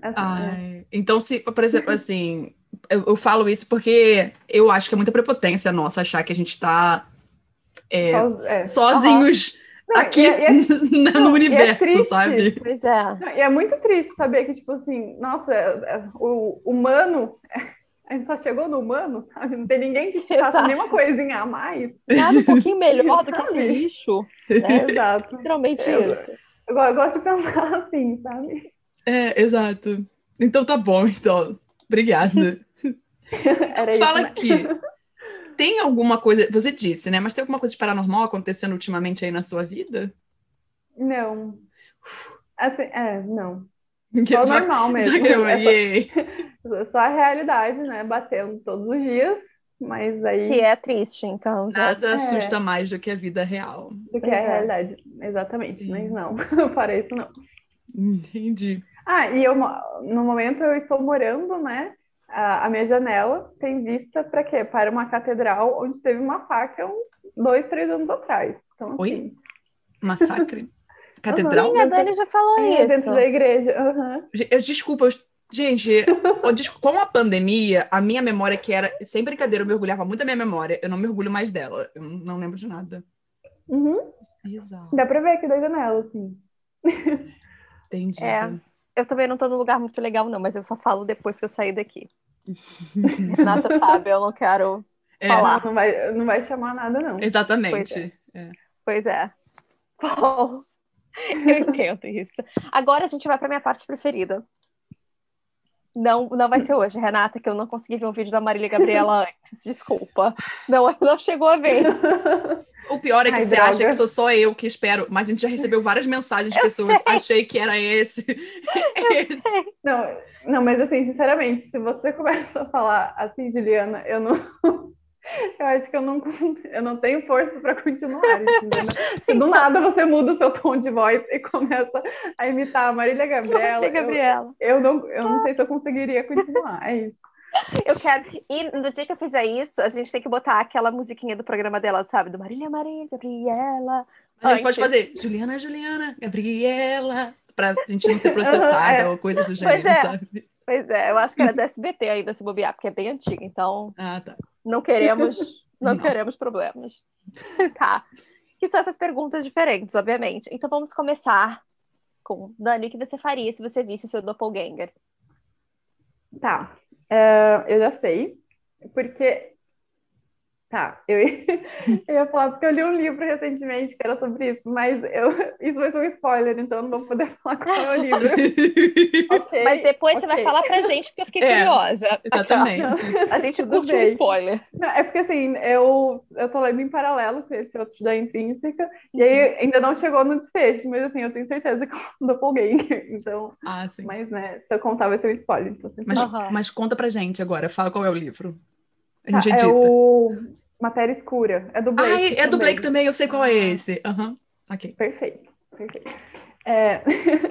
S2: Assim, Ai, é. Então, se, por exemplo, assim, eu, eu, falo isso porque eu acho que é muita prepotência nossa achar que a gente tá é, é. sozinhos não, aqui e é, e é, no não, é universo, é sabe?
S1: Pois é.
S3: E é muito triste saber que, tipo assim, nossa, é, o humano. A gente só chegou no humano, sabe? Não tem ninguém que faça nenhuma coisinha a mais.
S1: Nada um pouquinho melhor do que esse lixo.
S3: Né? Exato.
S1: Literalmente eu, isso.
S3: Eu, eu gosto de pensar assim, sabe?
S2: É, exato. Então tá bom, então. Obrigada.
S3: Era
S2: Fala
S3: isso, né?
S2: aqui tem alguma coisa, você disse, né? Mas tem alguma coisa de paranormal acontecendo ultimamente aí na sua vida?
S3: Não. Assim, é, não. Só normal mesmo.
S2: É
S3: só, só a realidade, né? Batendo todos os dias, mas aí.
S1: Que é triste, então.
S2: Nada é. assusta mais do que a vida real.
S3: Do que a é. realidade, exatamente. Mas não, para isso não.
S2: Entendi.
S3: Ah, e eu, no momento eu estou morando, né? A, a minha janela tem vista para quê? Para uma catedral onde teve uma faca uns dois, três anos atrás. Então, assim...
S2: Oi? Massacre? Catedral?
S1: Uhum, a Dani já falou
S3: é,
S1: isso.
S3: Dentro da igreja. Uhum.
S2: Eu, desculpa, eu, gente, com a pandemia, a minha memória que era, sem brincadeira, eu mergulhava muito a minha memória, eu não mergulho mais dela, eu não lembro de nada.
S3: Uhum.
S2: Exato.
S3: Dá pra ver aqui da janela, assim.
S2: Entendi.
S1: É eu também não tô num lugar muito legal, não, mas eu só falo depois que eu sair daqui. Renata sabe, eu não quero é, falar.
S3: Não vai, não vai chamar nada, não.
S2: Exatamente.
S1: Pois é. é. Pois é. Bom, eu entendo isso. Agora a gente vai para minha parte preferida. Não, não vai ser hoje, Renata, que eu não consegui ver um vídeo da Marília Gabriela antes. Desculpa. Não, não chegou a ver.
S2: O pior é que Ai, você droga. acha que sou só eu que espero, mas a gente já recebeu várias mensagens de pessoas. Sei. Achei que era esse. esse.
S3: Não, não, mas assim, sinceramente, se você começa a falar assim, Juliana, eu não. Eu acho que eu não, eu não tenho força para continuar? Se do nada você muda o seu tom de voz e começa a imitar a Marília Gabriela,
S1: Marília Gabriela.
S3: Eu, eu, não, eu não sei se eu conseguiria continuar. É isso.
S1: Eu quero. E no dia que eu fizer isso, a gente tem que botar aquela musiquinha do programa dela, sabe? Do Marília Maria, Gabriela.
S2: A gente pode fazer Juliana, Juliana, Gabriela, pra gente não ser processada é. ou coisas do gênero,
S1: é.
S2: sabe?
S1: Pois é, eu acho que era da SBT ainda se bobear, porque é bem antiga, então.
S2: Ah, tá.
S1: Não queremos, não, não. queremos problemas. tá. Que são essas perguntas diferentes, obviamente. Então vamos começar com Dani, o que você faria se você visse o seu doppelganger?
S3: Tá. Uh, eu já sei, porque. Tá, eu ia, eu ia falar porque eu li um livro recentemente que era sobre isso, mas eu, isso vai ser um spoiler, então eu não vou poder falar qual é o livro.
S1: okay, mas depois okay. você vai falar pra gente, porque eu fiquei é, curiosa.
S2: Exatamente.
S1: A gente curte um spoiler.
S3: Não, é porque assim, eu, eu tô lendo em paralelo com esse outro da Intrínseca, e aí uhum. ainda não chegou no desfecho, mas assim, eu tenho certeza que um doppelganger, então...
S2: Ah, sim.
S3: Mas, né, se eu contar vai ser um spoiler. Então,
S2: mas, uhum. mas conta pra gente agora, fala qual é o livro.
S3: A gente tá, edita. É o Matéria Escura. É do Blake. Ah,
S2: é também. do Blake também, eu sei qual é esse. Uhum. Ok.
S3: Perfeito, perfeito. É...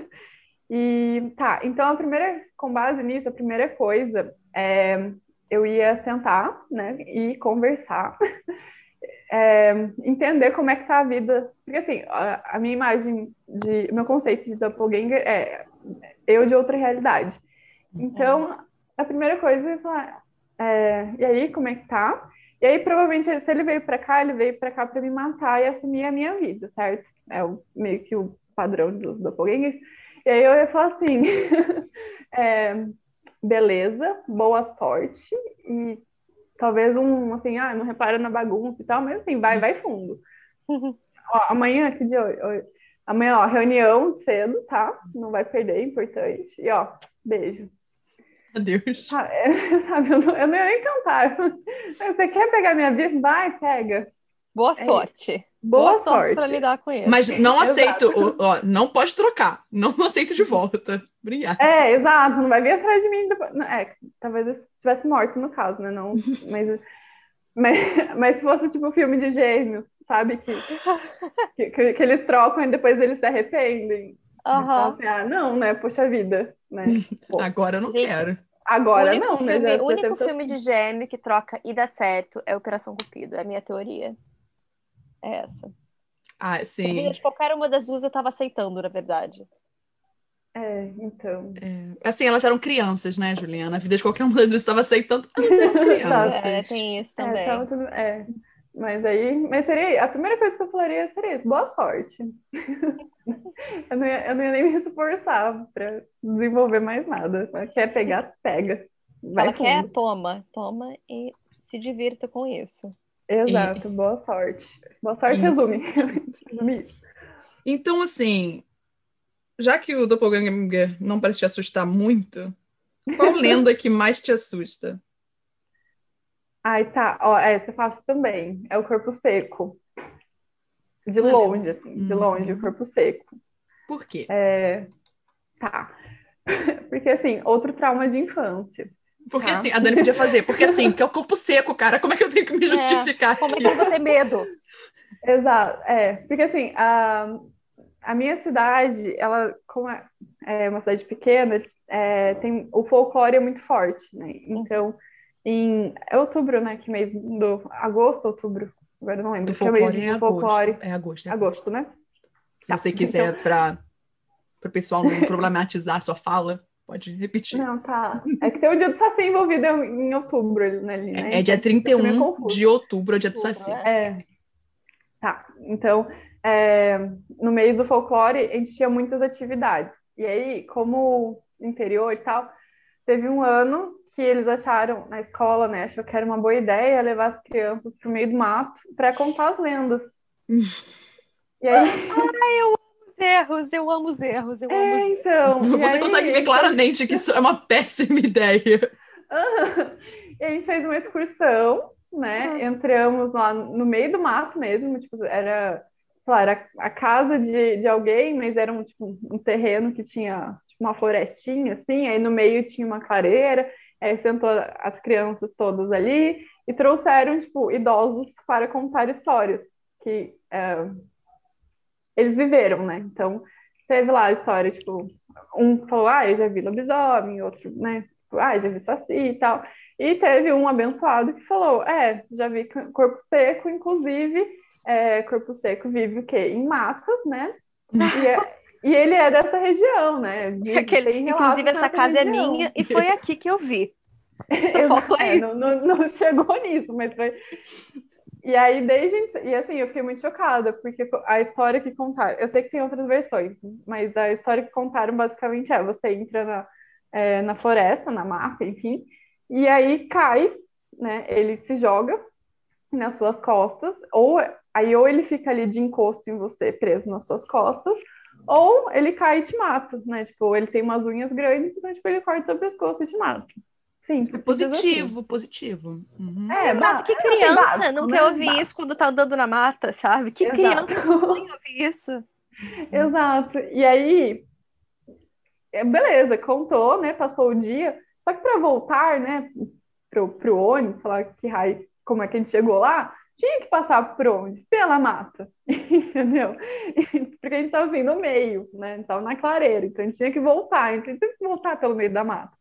S3: e tá, então a primeira, com base nisso, a primeira coisa é eu ia sentar, né, e conversar, é, entender como é que tá a vida, porque assim, a, a minha imagem de, meu conceito de doppelganger é eu de outra realidade. Então, a primeira coisa é falar, é, e aí, como é que tá? E aí, provavelmente, se ele veio para cá, ele veio para cá para me matar e assumir a minha vida, certo? É o, meio que o padrão dos doppelgangers. E aí eu ia falar assim, é, beleza, boa sorte, e talvez um, assim, ah, não repara na bagunça e tal, mas assim, vai, vai fundo. ó, amanhã, que dia? Amanhã, ó, reunião cedo, tá? Não vai perder, é importante. E ó, beijo.
S2: Adeus.
S3: Ah, é, sabe, eu não, eu não ia nem cantar. Você quer pegar minha vida? Vai, pega.
S1: Boa é sorte.
S3: Boa, Boa sorte
S1: para lidar com ele.
S2: Mas não aceito, ó, não pode trocar. Não aceito de volta. Obrigada.
S3: É, exato. Não vai vir atrás de mim. Depois. É, talvez eu estivesse morto no caso, né? Não, mas, mas, mas se fosse tipo um filme de gêmeos, sabe? Que, que, que, eles trocam e depois eles se arrependem.
S1: Uhum.
S3: Ah, não, né? Poxa vida. Né?
S2: Pô. Agora eu não Gente, quero.
S3: Agora não,
S1: filme,
S3: né?
S1: O único filme de gêmeo que troca e dá certo é Operação Cupido. É a minha teoria. É essa.
S2: Ah, sim.
S1: De qualquer uma das duas eu tava aceitando, na verdade.
S3: É, então.
S2: É. Assim, elas eram crianças, né, Juliana? A vida de qualquer uma das duas estava aceitando. Elas eram crianças.
S1: é, tem isso é, também.
S3: É, tudo... é. Mas aí, mas seria, a primeira coisa que eu falaria seria isso, boa sorte. eu, não ia, eu não ia nem me esforçar para desenvolver mais nada. Quer pegar, pega.
S1: Vai Ela quer, toma, toma e se divirta com isso.
S3: Exato, e... boa sorte. Boa sorte, e... resume. resume isso.
S2: Então, assim, já que o Doppelganger não parece te assustar muito, qual lenda que mais te assusta?
S3: Ai, tá. Ó, essa eu faço também. É o corpo seco. De longe, assim, de longe, o uhum. corpo seco.
S2: Por quê?
S3: É... Tá. Porque, assim, outro trauma de infância.
S2: Porque tá? assim, a Dani podia fazer. Porque assim, porque é o corpo seco, cara. Como é que eu tenho que me é, justificar?
S1: É, como é que eu vou ter medo?
S3: Exato, é. Porque assim, a, a minha cidade, ela, como é, é uma cidade pequena, é, tem, o folclore é muito forte, né? Então, em é outubro, né? Que mês do agosto, outubro, agora eu não lembro.
S2: Do folclore é, é folclore. É agosto. É
S3: agosto, né?
S2: Se tá, você quiser, então... para o pessoal não problematizar a sua fala, pode repetir.
S3: Não, tá. É que tem o dia do Saci envolvido em outubro, né? Ali,
S2: né? É, é dia 31 então, de outubro, é o dia do Saci.
S3: É. Tá, então, é, no mês do folclore, a gente tinha muitas atividades. E aí, como interior e tal, teve um ano que eles acharam na escola, né? Achou que era uma boa ideia levar as crianças para o meio do mato para contar as lendas.
S1: e aí. Ai, eu amo os erros, eu amo os erros, eu amo
S3: é,
S1: os
S3: então.
S2: Você
S3: aí...
S2: consegue ver claramente que isso é uma péssima ideia.
S3: Uhum. E a gente fez uma excursão, né? Uhum. Entramos lá no meio do mato mesmo, tipo, era, sei lá, era a casa de, de alguém, mas era um, tipo, um terreno que tinha uma florestinha, assim, aí no meio tinha uma clareira, aí sentou as crianças todas ali e trouxeram, tipo, idosos para contar histórias que é, eles viveram, né? Então, teve lá a história, tipo, um falou, ah, eu já vi lobisomem, outro, né? Tipo, ah, já vi saci e tal. E teve um abençoado que falou, é, já vi corpo seco, inclusive, é, corpo seco vive o quê? Em matas, né? E, é, e ele é dessa região, né?
S1: De, Aquele, inclusive, essa casa é região. é minha e foi aqui que eu vi.
S3: é, não, não, não, chegou nisso, mas foi. E aí, desde. E assim, eu fiquei muito chocada, porque a história que contaram. Eu sei que tem outras versões, mas a história que contaram basicamente é: você entra na, é, na floresta, na mata, enfim, e aí cai, né? Ele se joga nas suas costas, ou aí ou ele fica ali de encosto em você, preso nas suas costas, ou ele cai e te mata, né? Tipo, ele tem umas unhas grandes, então tipo, ele corta seu pescoço e te mata. Sim.
S2: É positivo, assim. positivo.
S1: Uhum. É, mas que criança é não quer ouvir né? isso quando tá andando na mata, sabe? Que Exato. criança não quer ouvir isso?
S3: Exato. E aí, é, beleza, contou, né? Passou o dia. Só que para voltar, né, pro, pro ônibus, falar que raio, como é que a gente chegou lá, tinha que passar por onde? Pela mata, entendeu? Porque a gente estava assim, no meio, né? Estava na clareira, então a gente tinha que voltar, então a gente tinha que voltar pelo meio da mata.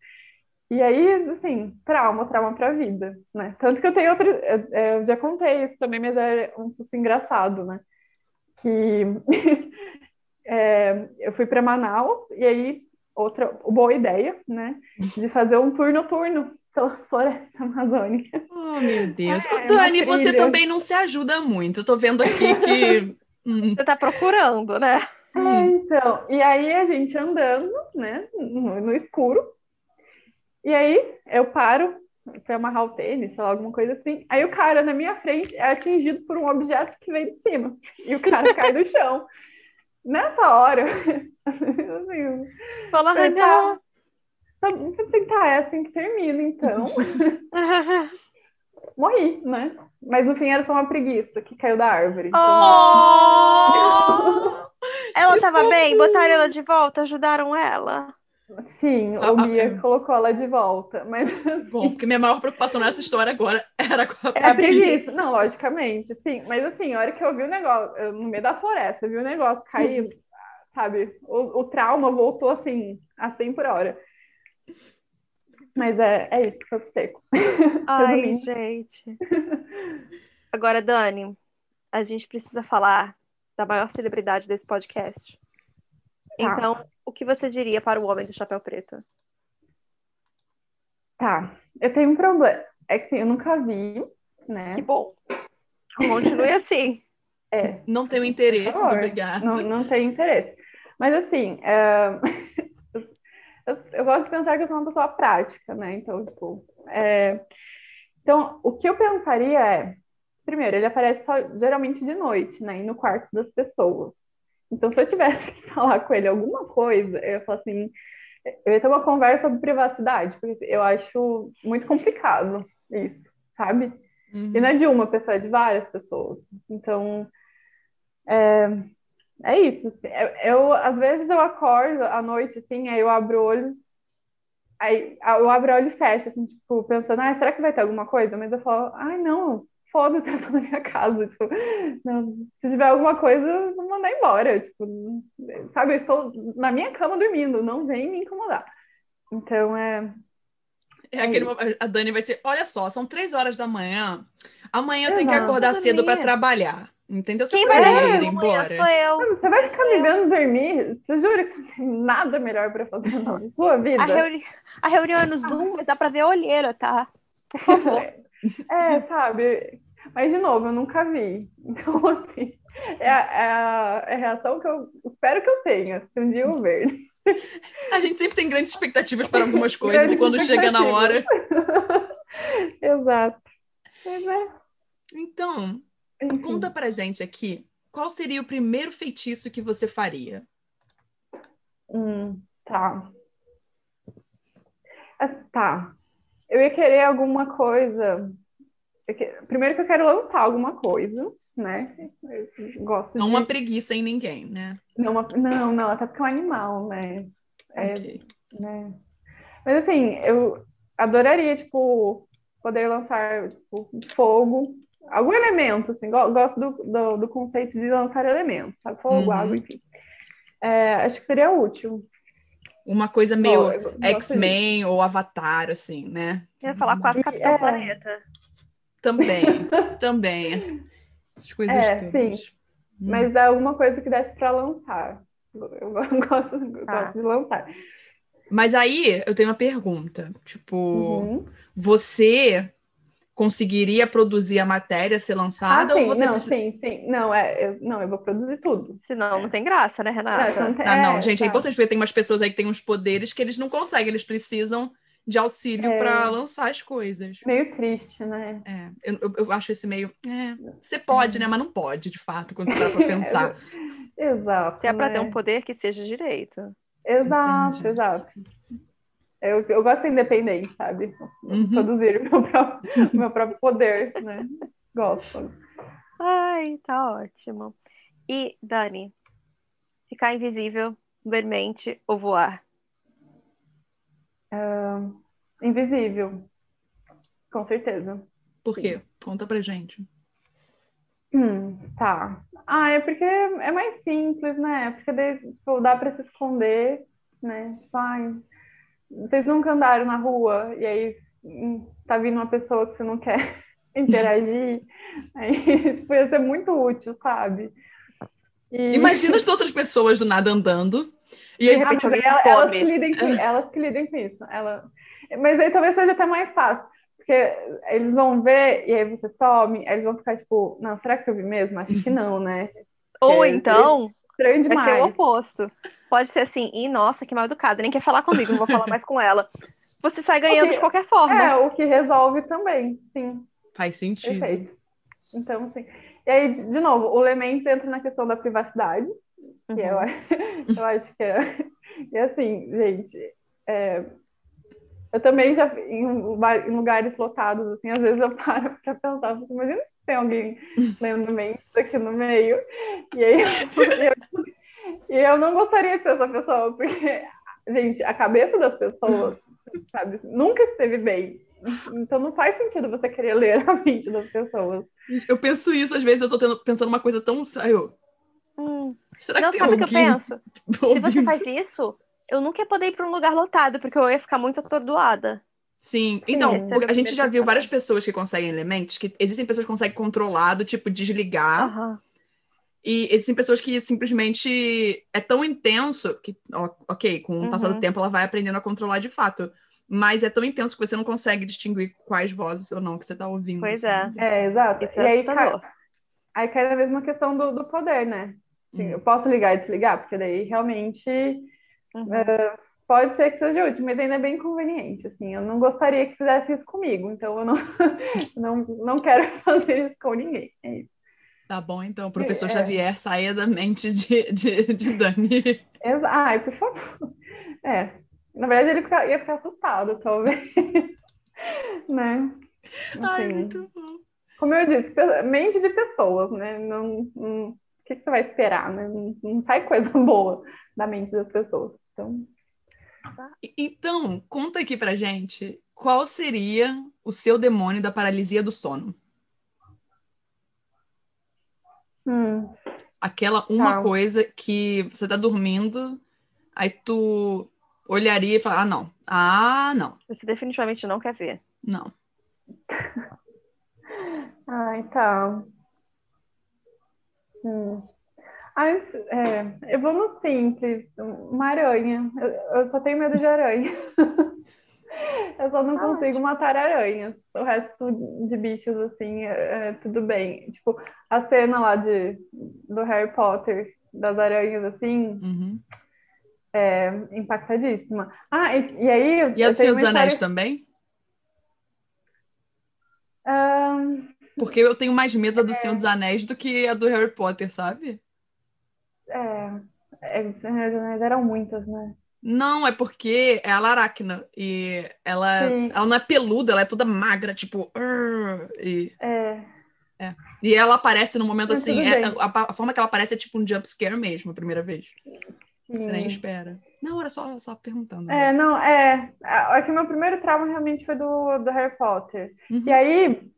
S3: E aí, assim, trauma, trauma para a vida, né? Tanto que eu tenho outra, eu, eu, já contei isso também, mas é um susto engraçado, né? Que é, eu fui para Manaus e aí outra boa ideia, né? De fazer um tour noturno pela floresta amazônica.
S2: Oh, meu Deus. É, Dani, você também não se ajuda muito. Eu tô vendo aqui que.
S1: Hum. Você tá procurando, né?
S3: É, então. E aí a gente andando, né, no, no escuro. E aí eu paro para amarrar o tênis, sei lá, alguma coisa assim. Aí o cara na minha frente é atingido por um objeto que vem de cima. E o cara cai do chão. Nessa hora, assim,
S1: Fala, Raquel.
S3: Vou tentar é assim que termina, então. Morri, né? Mas no fim era só uma preguiça que caiu da árvore.
S1: Então... Oh! ela estava bem? Botaram ela de volta? Ajudaram ela?
S3: Sim, o ah, Mia ah, colocou ela de volta, mas...
S2: Bom, porque minha maior preocupação nessa história agora era com a
S3: É a preguiça, não, logicamente, sim. Mas assim, a hora que eu vi o negócio, eu, no meio da floresta, vi o negócio cair, sabe? O, o trauma voltou assim, a 100 por hora. Mas é, é isso, foi seco.
S1: Ai, gente. Agora, Dani, a gente precisa falar da maior celebridade desse podcast. Tá. Então, o que você diria para o homem do chapéu preto?
S3: Tá, eu tenho um problema. É que eu nunca vi, né?
S1: Que bom. Continue assim.
S3: É.
S2: Não tenho interesse, obrigada.
S3: Não, não tenho interesse. Mas assim, é... eu, eu, gosto de pensar que eu sou uma pessoa prática, né? Então, tipo, é... então o que eu pensaria é, primeiro, ele aparece só, geralmente de noite, né? E no quarto das pessoas. Então, se eu tivesse que falar com ele alguma coisa, eu ia falar assim, eu ia ter uma conversa sobre privacidade, porque eu acho muito complicado isso, sabe? Uhum. E não é de uma pessoa, é de várias pessoas. Então, é, é isso. Eu, às vezes eu acordo à noite, assim, aí eu abro o olho, aí eu abro o olho e fecho, assim, tipo, pensando, ah, será que vai ter alguma coisa? Mas eu falo, ai, não, foda-se, eu tô na minha casa. Tipo, não, se tiver alguma coisa, vou mandar embora. Tipo, sabe, eu estou na minha cama dormindo, não vem me incomodar. Então é.
S2: É, é aquele, a Dani vai ser: olha só, são três horas da manhã. Amanhã eu tenho que acordar cedo para trabalhar. Entendeu? Você
S1: Quem vai ir embora. Sou eu.
S3: Você vai ficar me vendo dormir? Você jura que você tem nada melhor para fazer na sua vida?
S1: A, reuni... a reunião é no Zoom, mas dá para ver a olheira, tá? Por favor.
S3: É, sabe? Mas, de novo, eu nunca vi. Então, assim, é a, é a, é a reação que eu espero que eu tenha, se um dia eu ver.
S2: A gente sempre tem grandes expectativas para algumas coisas e quando chega na hora.
S3: Exato. É.
S2: Então, Enfim. conta pra gente aqui qual seria o primeiro feitiço que você faria?
S3: Hum, tá. É, tá. Eu ia querer alguma coisa. Primeiro que eu quero lançar alguma coisa, né? Eu gosto
S2: não
S3: de...
S2: uma preguiça em ninguém, né?
S3: Não, uma... não, não, até porque é um animal, né? É, okay. né? Mas assim, eu adoraria, tipo, poder lançar tipo, fogo, algum elemento, assim, gosto do, do, do, conceito de lançar elementos, sabe? Fogo, uhum. água, enfim. É, acho que seria útil.
S2: Uma coisa meio X-Men ou Avatar, assim, né?
S1: Eu ia falar quase Capitão é... Planeta.
S2: Também, também. Essas coisas
S3: é, todas. Sim. Hum. Mas é alguma coisa que desse para lançar. Eu gosto, eu ah. gosto de lançar.
S2: Mas aí eu tenho uma pergunta. Tipo, uhum. você conseguiria produzir a matéria ser lançada?
S3: Ah, sim,
S2: ou você
S3: não, precisa... sim, sim. Não, é, eu, não, eu vou produzir tudo.
S1: Senão não tem graça, né, Renata?
S2: Não, não, tem... ah, não é, gente, é tá. é importante porque tem umas pessoas aí que têm uns poderes que eles não conseguem, eles precisam de auxílio é... para lançar as coisas.
S3: Meio triste, né?
S2: É, eu, eu, eu acho esse meio. É, você pode, é. né? Mas não pode, de fato, quando você para pra pensar.
S3: exato.
S1: Se é para né? ter um poder que seja direito.
S3: Exato, Entendi. exato. Eu, eu gosto de independente, sabe? Uhum. Produzir o meu próprio, meu próprio poder, né? Gosto.
S1: Ai, tá ótimo. E, Dani, ficar invisível, dormente ou voar?
S3: Uh, invisível. Com certeza.
S2: Por quê? Sim. Conta pra gente.
S3: Hum, tá. Ah, é porque é mais simples, né? É porque daí, tipo, dá pra se esconder, né? Tipo, ai, vocês nunca andaram na rua e aí hum, tá vindo uma pessoa que você não quer interagir, aí tipo, ia ser muito útil, sabe?
S2: E... Imagina as outras pessoas do nada andando
S1: E aí, de repente, alguém
S3: ela, elas, que lidem com, elas que lidem com isso. Ela... Mas aí talvez seja até mais fácil. Porque eles vão ver e aí você some, aí eles vão ficar tipo, não, será que eu vi mesmo? Acho que não, né?
S1: Ou então,
S3: estranho demais.
S1: vai ser o oposto. Pode ser assim, e nossa, que mal educada, nem quer falar comigo, não vou falar mais com ela. Você sai ganhando que, de qualquer forma.
S3: É, o que resolve também, sim.
S2: Faz sentido.
S3: Perfeito. Então, sim. E aí, de novo, o elemento entra na questão da privacidade, que uhum. eu, eu acho que é. E assim, gente, é, eu também já, em, em, lugares lotados, assim, às vezes eu paro para pensar, imagina se tem alguém lendo mente aqui no meio, e aí eu, e eu não gostaria de ser essa pessoa, porque, gente, a cabeça das pessoas, sabe, nunca esteve bem. Então não faz sentido você querer ler a mente das pessoas.
S2: Eu penso isso, às vezes eu tô tendo, pensando uma coisa tão. Eu...
S1: Hum. Será que não, tem sabe o que eu penso? Se você faz isso, eu nunca ia poder ir para um lugar lotado, porque eu ia ficar muito atordoada.
S2: Sim, então, a gente já viu várias pessoas que conseguem elementos, que existem pessoas que conseguem controlar, do tipo, desligar.
S1: Uhum.
S2: E existem pessoas que simplesmente é tão intenso que, ok, com o passar do uhum. tempo ela vai aprendendo a controlar de fato. Mas é tão intenso que você não consegue distinguir quais vozes ou não que você está ouvindo.
S1: Pois é.
S3: É, exato. Isso e é aí cai, aí cai na mesma questão do, do poder, né? Assim, Eu posso ligar e desligar, porque daí realmente uhum. uh, pode ser que seja útil, mas ainda é bem conveniente. Assim, eu não gostaria que fizesse isso comigo, então eu não, não, não quero fazer isso com ninguém. É isso.
S2: Tá bom, então, professor é. Xavier, saia da mente de, de, de Dani.
S3: Ai, por favor. É, na verdade ele ia ficar assustado, talvez. né?
S2: Assim, Ai, muito bom.
S3: Como eu disse, mente de pessoas, né? Não, não, o que, que você vai esperar, né? Não, não sai coisa boa da mente das pessoas. Então...
S2: Então, conta aqui pra gente qual seria o seu demônio da paralisia do sono.
S3: Hum.
S2: Aquela uma tá. coisa que você tá dormindo, aí tu olharia e falaria, ah, não. Ah, não.
S1: Você definitivamente não quer ver.
S2: Não.
S3: Ai, tá. Hum. Antes, é, eu vou no simples, uma aranha. Eu, eu só tenho medo de aranha. Eu só não ah, consigo ótimo. matar aranhas. O resto de bichos, assim, é, é, tudo bem. Tipo, a cena lá de, do Harry Potter, das aranhas, assim,
S2: uhum.
S3: é impactadíssima. Ah, e, e aí...
S2: E a do Senhor dos Anéis também?
S3: Um,
S2: Porque eu tenho mais medo do é... Senhor dos Anéis do que a do Harry Potter, sabe?
S3: É, é Senhor dos Anéis eram muitas, né?
S2: Não, é porque é a Laracna. E ela, ela não é peluda, ela é toda magra, tipo.
S3: e,
S2: é. é. E ela aparece no momento Mas assim. É, a, a, forma que ela aparece é tipo um jump scare mesmo, a primeira vez. Sim. Você nem espera. Não, era só, só perguntando.
S3: Né? É, não, é. É que meu primeiro trauma realmente foi do, do Harry Potter. Uhum. E aí,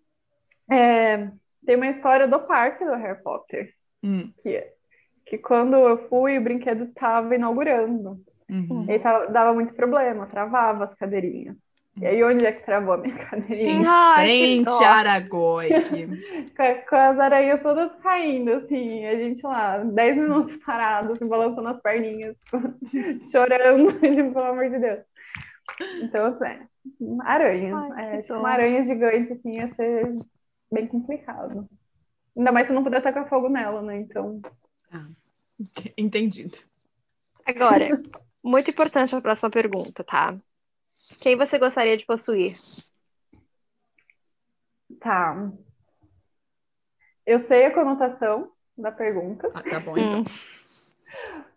S3: é, tem uma história do parque do Harry Potter.
S2: Hum.
S3: Que, que quando eu fui, o brinquedo estava inaugurando.
S2: Uhum.
S3: E tava, dava muito problema, travava as cadeirinhas. E aí, onde é que travou a minha cadeirinha?
S2: Ai, Frente Aragoi.
S3: com, com as aranhas todas caindo, assim. A gente lá, 10 minutos parado, assim, balançando as perninhas, chorando, tipo, pelo amor de Deus. Então, assim, aranha. Ai, é, uma aranha gigante, assim, ia ser bem complicado. Ainda mais se não puder tacar fogo nela, né? Então.
S2: Ah, entendido.
S1: Agora, muito importante a próxima pergunta, tá? Quem você gostaria de possuir?
S3: Tá. Eu sei a conotação da pergunta.
S2: Ah, tá bom, então.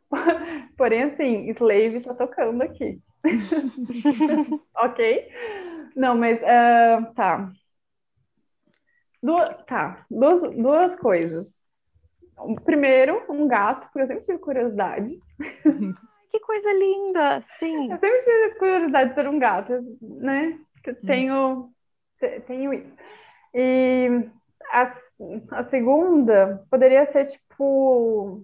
S3: Porém, assim, Slave tá tocando aqui. ok? Não, mas uh, tá. Du tá, duas, duas coisas. Primeiro, um gato, porque eu sempre tive curiosidade.
S1: que coisa linda! Sim.
S3: Eu sempre tive curiosidade de ter um gato, né? Hum. tenho, tenho isso. E a, a segunda poderia ser tipo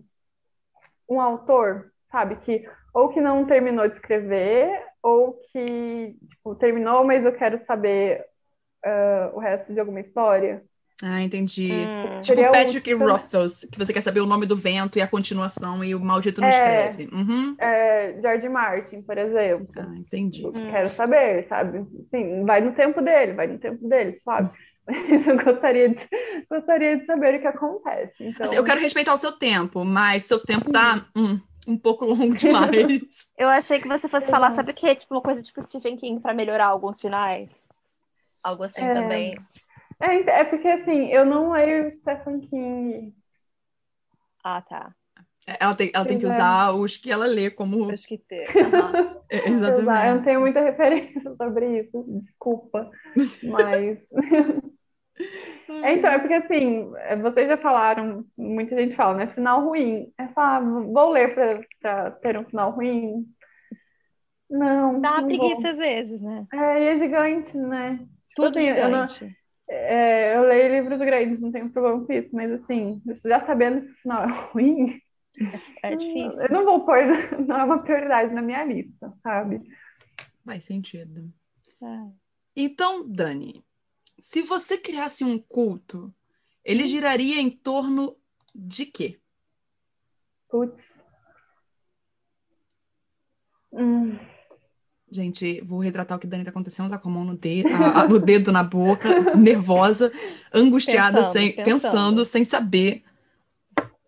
S3: um autor, sabe? Que ou que não terminou de escrever, ou que tipo, terminou, mas eu quero saber uh, o resto de alguma história.
S2: Ah, entendi.
S1: Hum.
S2: Tipo Patrick
S3: o-
S2: Rothfuss, que você quer saber o nome do vento e a continuação e o maldito não
S3: É.
S2: escreve. Uhum.
S3: É, George Martin, por exemplo.
S2: Ah, entendi.
S1: Hum.
S3: Quero saber, sabe? Sim, vai no tempo dele, vai no tempo dele, sabe? Mas eu gostaria de, gostaria de saber o que acontece. Então,
S2: Assim, eu quero respeitar o seu tempo, mas seu tempo tá hum, um pouco longo demais.
S1: Eu achei que você fosse falar,
S3: Exato.
S1: sabe o que? Tipo, uma coisa tipo Stephen King pra melhorar alguns finais. Algo assim
S3: É.
S1: também.
S3: É, é porque assim, eu não leio Stephen King.
S1: Ah, tá.
S2: ela tem, ela tem que
S3: é.
S2: usar os que ela lê como.
S1: Acho que ter. Aham.
S2: É,
S3: Eu
S2: exatamente.
S3: não tenho muita referência sobre isso, desculpa. Mas. É, então, é porque assim, é, vocês já falaram, muita gente fala, né? Final ruim. É falar, vou ler pra, pra ter um final ruim? Não.
S1: Dá uma
S3: não vou.
S1: preguiça às vezes, né?
S3: É, e é gigante, né? Tipo
S1: Tudo
S3: assim, eu não-
S1: gigante.
S3: É, eu leio livros grandes, não tenho problema com isso, mas assim, já sabendo que o final é ruim,
S1: É difícil.
S3: eu não vou pôr, não é uma prioridade na minha lista, sabe?
S2: Faz sentido.
S1: É.
S2: Então, Dani, se você criasse um culto, ele giraria em torno de quê?
S3: Putz. Hum,
S2: Gente, vou retratar o que Dani tá acontecendo, tá com a mão no dedo, a- a- o dedo na boca, nervosa, angustiada,
S1: Pensando,
S2: sem,
S1: pensando.
S2: pensando, sem saber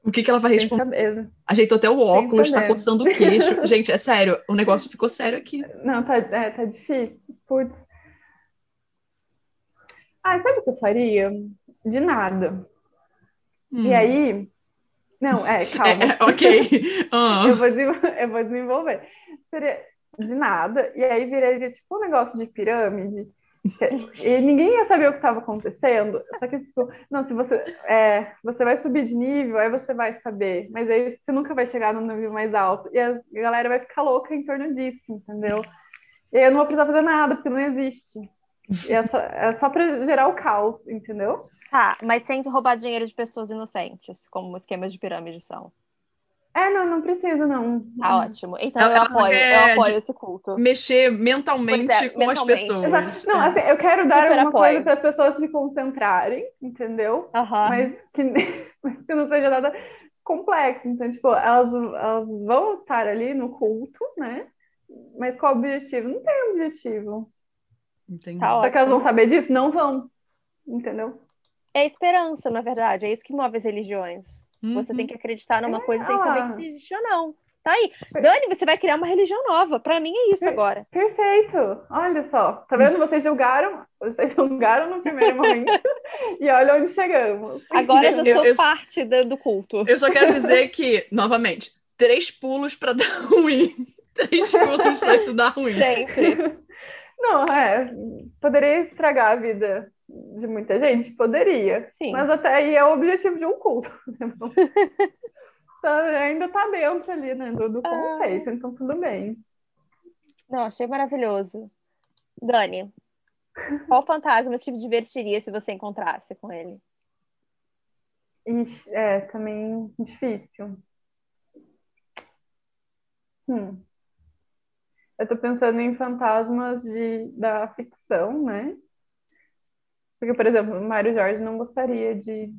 S2: o que, que ela vai
S3: sem
S2: responder.
S3: saber.
S2: Ajeitou até o óculos, tá coçando o queixo. Gente, é sério, o negócio ficou sério aqui.
S3: Não, tá, é, tá difícil. Putz. Ah, sabe o que eu faria? De nada.
S2: Hum.
S3: E aí. Não, é, calma.
S2: É, é, ok. Ah.
S3: Eu vou, eu vou desenvolver. Seria de nada, e aí viraria tipo um negócio de pirâmide. E ninguém ia saber o que estava acontecendo. Só que, tipo, não, se você, é, você vai subir de nível, aí você vai saber. Mas aí você nunca vai chegar no nível mais alto. E a galera vai ficar louca em torno disso, entendeu? E aí eu não vou precisar fazer nada, porque não existe. E é só, é só para gerar o caos, entendeu?
S1: Tá, mas sem roubar dinheiro de pessoas inocentes, como esquemas de pirâmide são.
S3: É, não, não precisa, não.
S1: Tá ótimo. Então
S2: Ela-
S1: eu apoio,
S2: quer
S1: eu apoio esse culto.
S2: Mexer mentalmente
S1: é,
S2: com as
S1: mentalmente.
S2: pessoas.
S3: Exato. Não, assim, eu quero dar
S1: Super
S3: alguma
S1: apoio.
S3: coisa para as pessoas se concentrarem, entendeu?
S1: Aham.
S3: Mas que, que não seja nada complexo. Então, tipo, elas, elas vão estar ali no culto, né? Mas qual o objetivo? Não tem objetivo.
S2: Entendi.
S1: Tá
S3: Só que elas vão saber disso? Não vão. Entendeu?
S1: É esperança, na verdade. É isso que move as religiões. Você
S2: Uhum.
S1: tem que acreditar numa
S3: É,
S1: coisa sem
S3: ah.
S1: saber se existe ou não. Tá aí. Dani, você vai criar uma religião nova. Pra mim é isso
S3: Per-
S1: agora.
S3: Perfeito! Olha só, tá vendo? Vocês julgaram, vocês julgaram no primeiro momento e olha onde chegamos.
S1: Agora eu já
S2: Eu-
S1: sou
S2: eu-
S1: parte do, do culto.
S2: Eu só quero dizer que, novamente, três pulos pra dar ruim. Três pulos pra isso dar ruim.
S1: Sempre.
S3: Não, é, poderia estragar a vida de muita gente? Poderia.
S1: Sim.
S3: Mas até aí é o objetivo de um culto. né? Então, ainda tá dentro ali, né, do, do
S1: Ah.
S3: conceito, então tudo bem.
S1: Não, achei maravilhoso. Dani, qual fantasma te divertiria se você encontrasse com ele?
S3: Ixi, é, também difícil. Hum. Eu tô pensando em fantasmas de, da ficção, né? Porque, por exemplo, o Mário Jorge não gostaria de.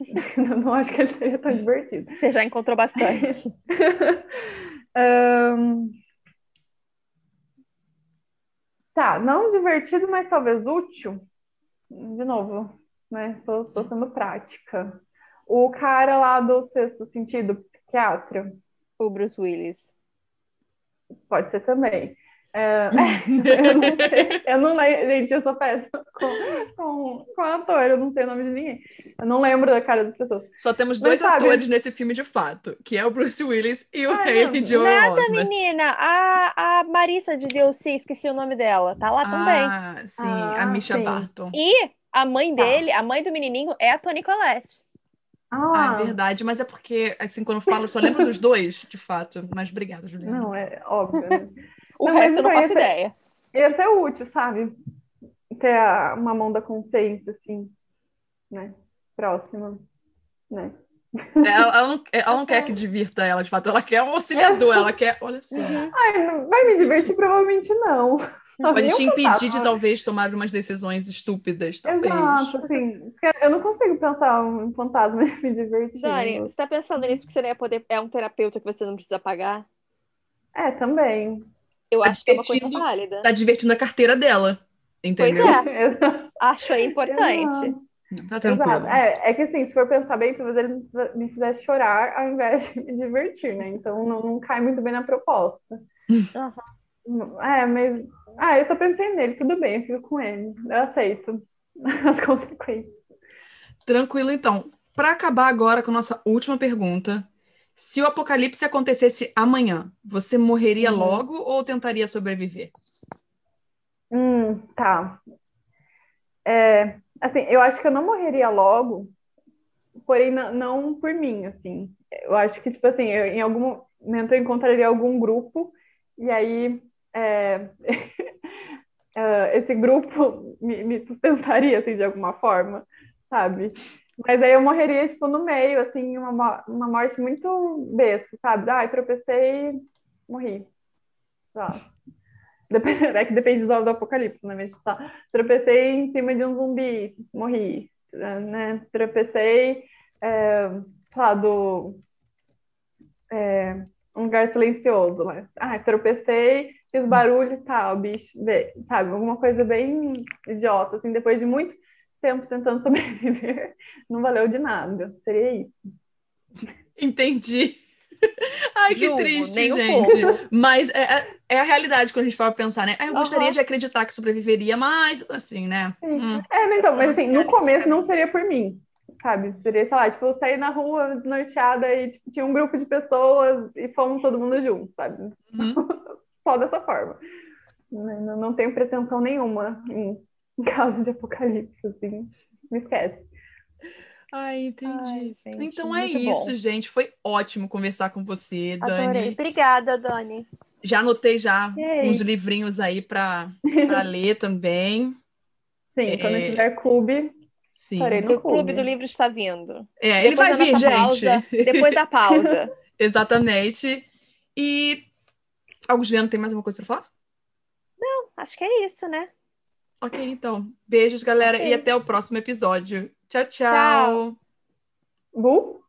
S3: Não acho que ele seria tão divertido.
S1: Você já encontrou bastante.
S3: Ahn, Tá, não divertido, mas talvez útil. De novo, né? Tô sendo prática. O cara lá do sexto sentido, psiquiatra,
S1: o Bruce Willis.
S3: pode ser também. É, eu não sei, eu não lembro, gente, eu sou péssima com, com, com ator, eu não sei o nome de ninguém. Eu não lembro da cara das pessoas.
S2: Só temos
S3: Mas
S2: dois
S3: sabe-
S2: atores nesse filme de fato, que é o Bruce Willis e o
S3: Ah,
S2: Haley Joel
S1: Nada,
S2: Osment.
S1: menina. A, a Marissa de DLC, esqueci o nome dela. Tá lá também.
S2: Ah, sim,
S3: Ah,
S2: a Misha
S3: sim.
S2: Barton.
S1: E a mãe
S3: Tá.
S1: dele, a mãe do menininho, é a Toni Collette.
S2: Ah,
S3: Ah,
S2: é verdade, mas é porque, assim, quando eu falo, eu só lembro dos dois, de fato. Mas obrigada, Juliana.
S3: não, é óbvio, né?
S1: O
S3: Não,
S1: resto
S3: mas
S1: eu não
S3: foi
S1: faço
S3: esse-
S1: ideia.
S3: Ia ser útil, sabe? Ter a- uma mão da consciência, assim, né? Próxima, né?
S2: Ela, ela não, ela não quer que divirta ela, de fato. Ela quer um auxiliador, ela quer. Olha só.
S1: Uhum.
S3: Ai, não- vai me divertir? Provavelmente não.
S2: Pode te impedir de talvez tomar umas decisões estúpidas, talvez.
S3: Exato, assim, eu não consigo pensar um fantasma e me divertir.
S1: Dani, você tá pensando nisso porque você não ia poder. É um terapeuta que você não precisa pagar?
S3: É, também.
S1: Eu tá acho que é uma coisa válida.
S2: Tá divertindo a carteira dela. Entendeu?
S1: Pois é. acho aí importante.
S2: Tá tranquilo.
S3: É, é que assim, se for pensar bem, talvez ele me fizesse chorar ao invés de me divertir, né? Então não, não cai muito bem na proposta. Uhum. É, mas. Ah, eu só pensei nele, tudo bem, eu fico com ele. Eu aceito as consequências.
S2: Tranquilo, então. Para acabar agora com a nossa última pergunta, se o apocalipse acontecesse amanhã, você morreria uhum. logo ou tentaria sobreviver?
S3: Hum, tá. É, assim, eu acho que eu não morreria logo, porém não, não por mim, assim. Eu acho que, tipo assim, eu, em algum momento eu encontraria algum grupo e aí é, esse grupo me, me, sustentaria, assim, de alguma forma, sabe? Mas aí eu morreria, tipo, no meio, assim, uma, uma morte muito besta, sabe? Ai, tropecei morri. Tá. Depende, é que depende do, do apocalipse, né? Mas, tá, tropecei em cima de um zumbi, morri, né? Tropecei, é, lá, do... É, um lugar silencioso, né? Ah, tropecei, fiz barulho e tal, bicho, sabe? Alguma coisa bem idiota, assim, depois de muito tempo tentando sobreviver, não valeu de nada. Seria isso.
S2: Entendi. Ai, que triste, gente. Mas é, é, é, a realidade quando a gente fala pensar, né? Ah, eu gostaria uhum. de acreditar que sobreviveria, mas assim, né?
S3: Hum. É, então, mas assim, no começo não seria por mim, sabe? Seria, sei lá, tipo, eu saí na rua norteada e tipo, tinha um grupo de pessoas e fomos todo mundo junto, sabe? Uhum. Só dessa forma. Não, não tenho pretensão nenhuma em em caso de apocalipse, assim. Me esquece.
S2: Ai, entendi. Ai, gente, então é isso, bom. gente. Foi ótimo conversar com você, Dani. Adorei.
S1: Obrigada, Dani.
S2: Já anotei já uns livrinhos aí para ler também.
S3: Sim, é... quando tiver clube,
S1: Sim. no clube. O clube do livro está vindo.
S2: É, ele vai vir, gente.
S1: Pausa, depois da pausa.
S2: Exatamente. E Augustiano, tem mais alguma coisa para falar?
S1: Não, acho que é isso, né?
S2: Ok, então. Beijos, galera, okay. e até o próximo episódio. Tchau, tchau.
S3: tchau. Bu?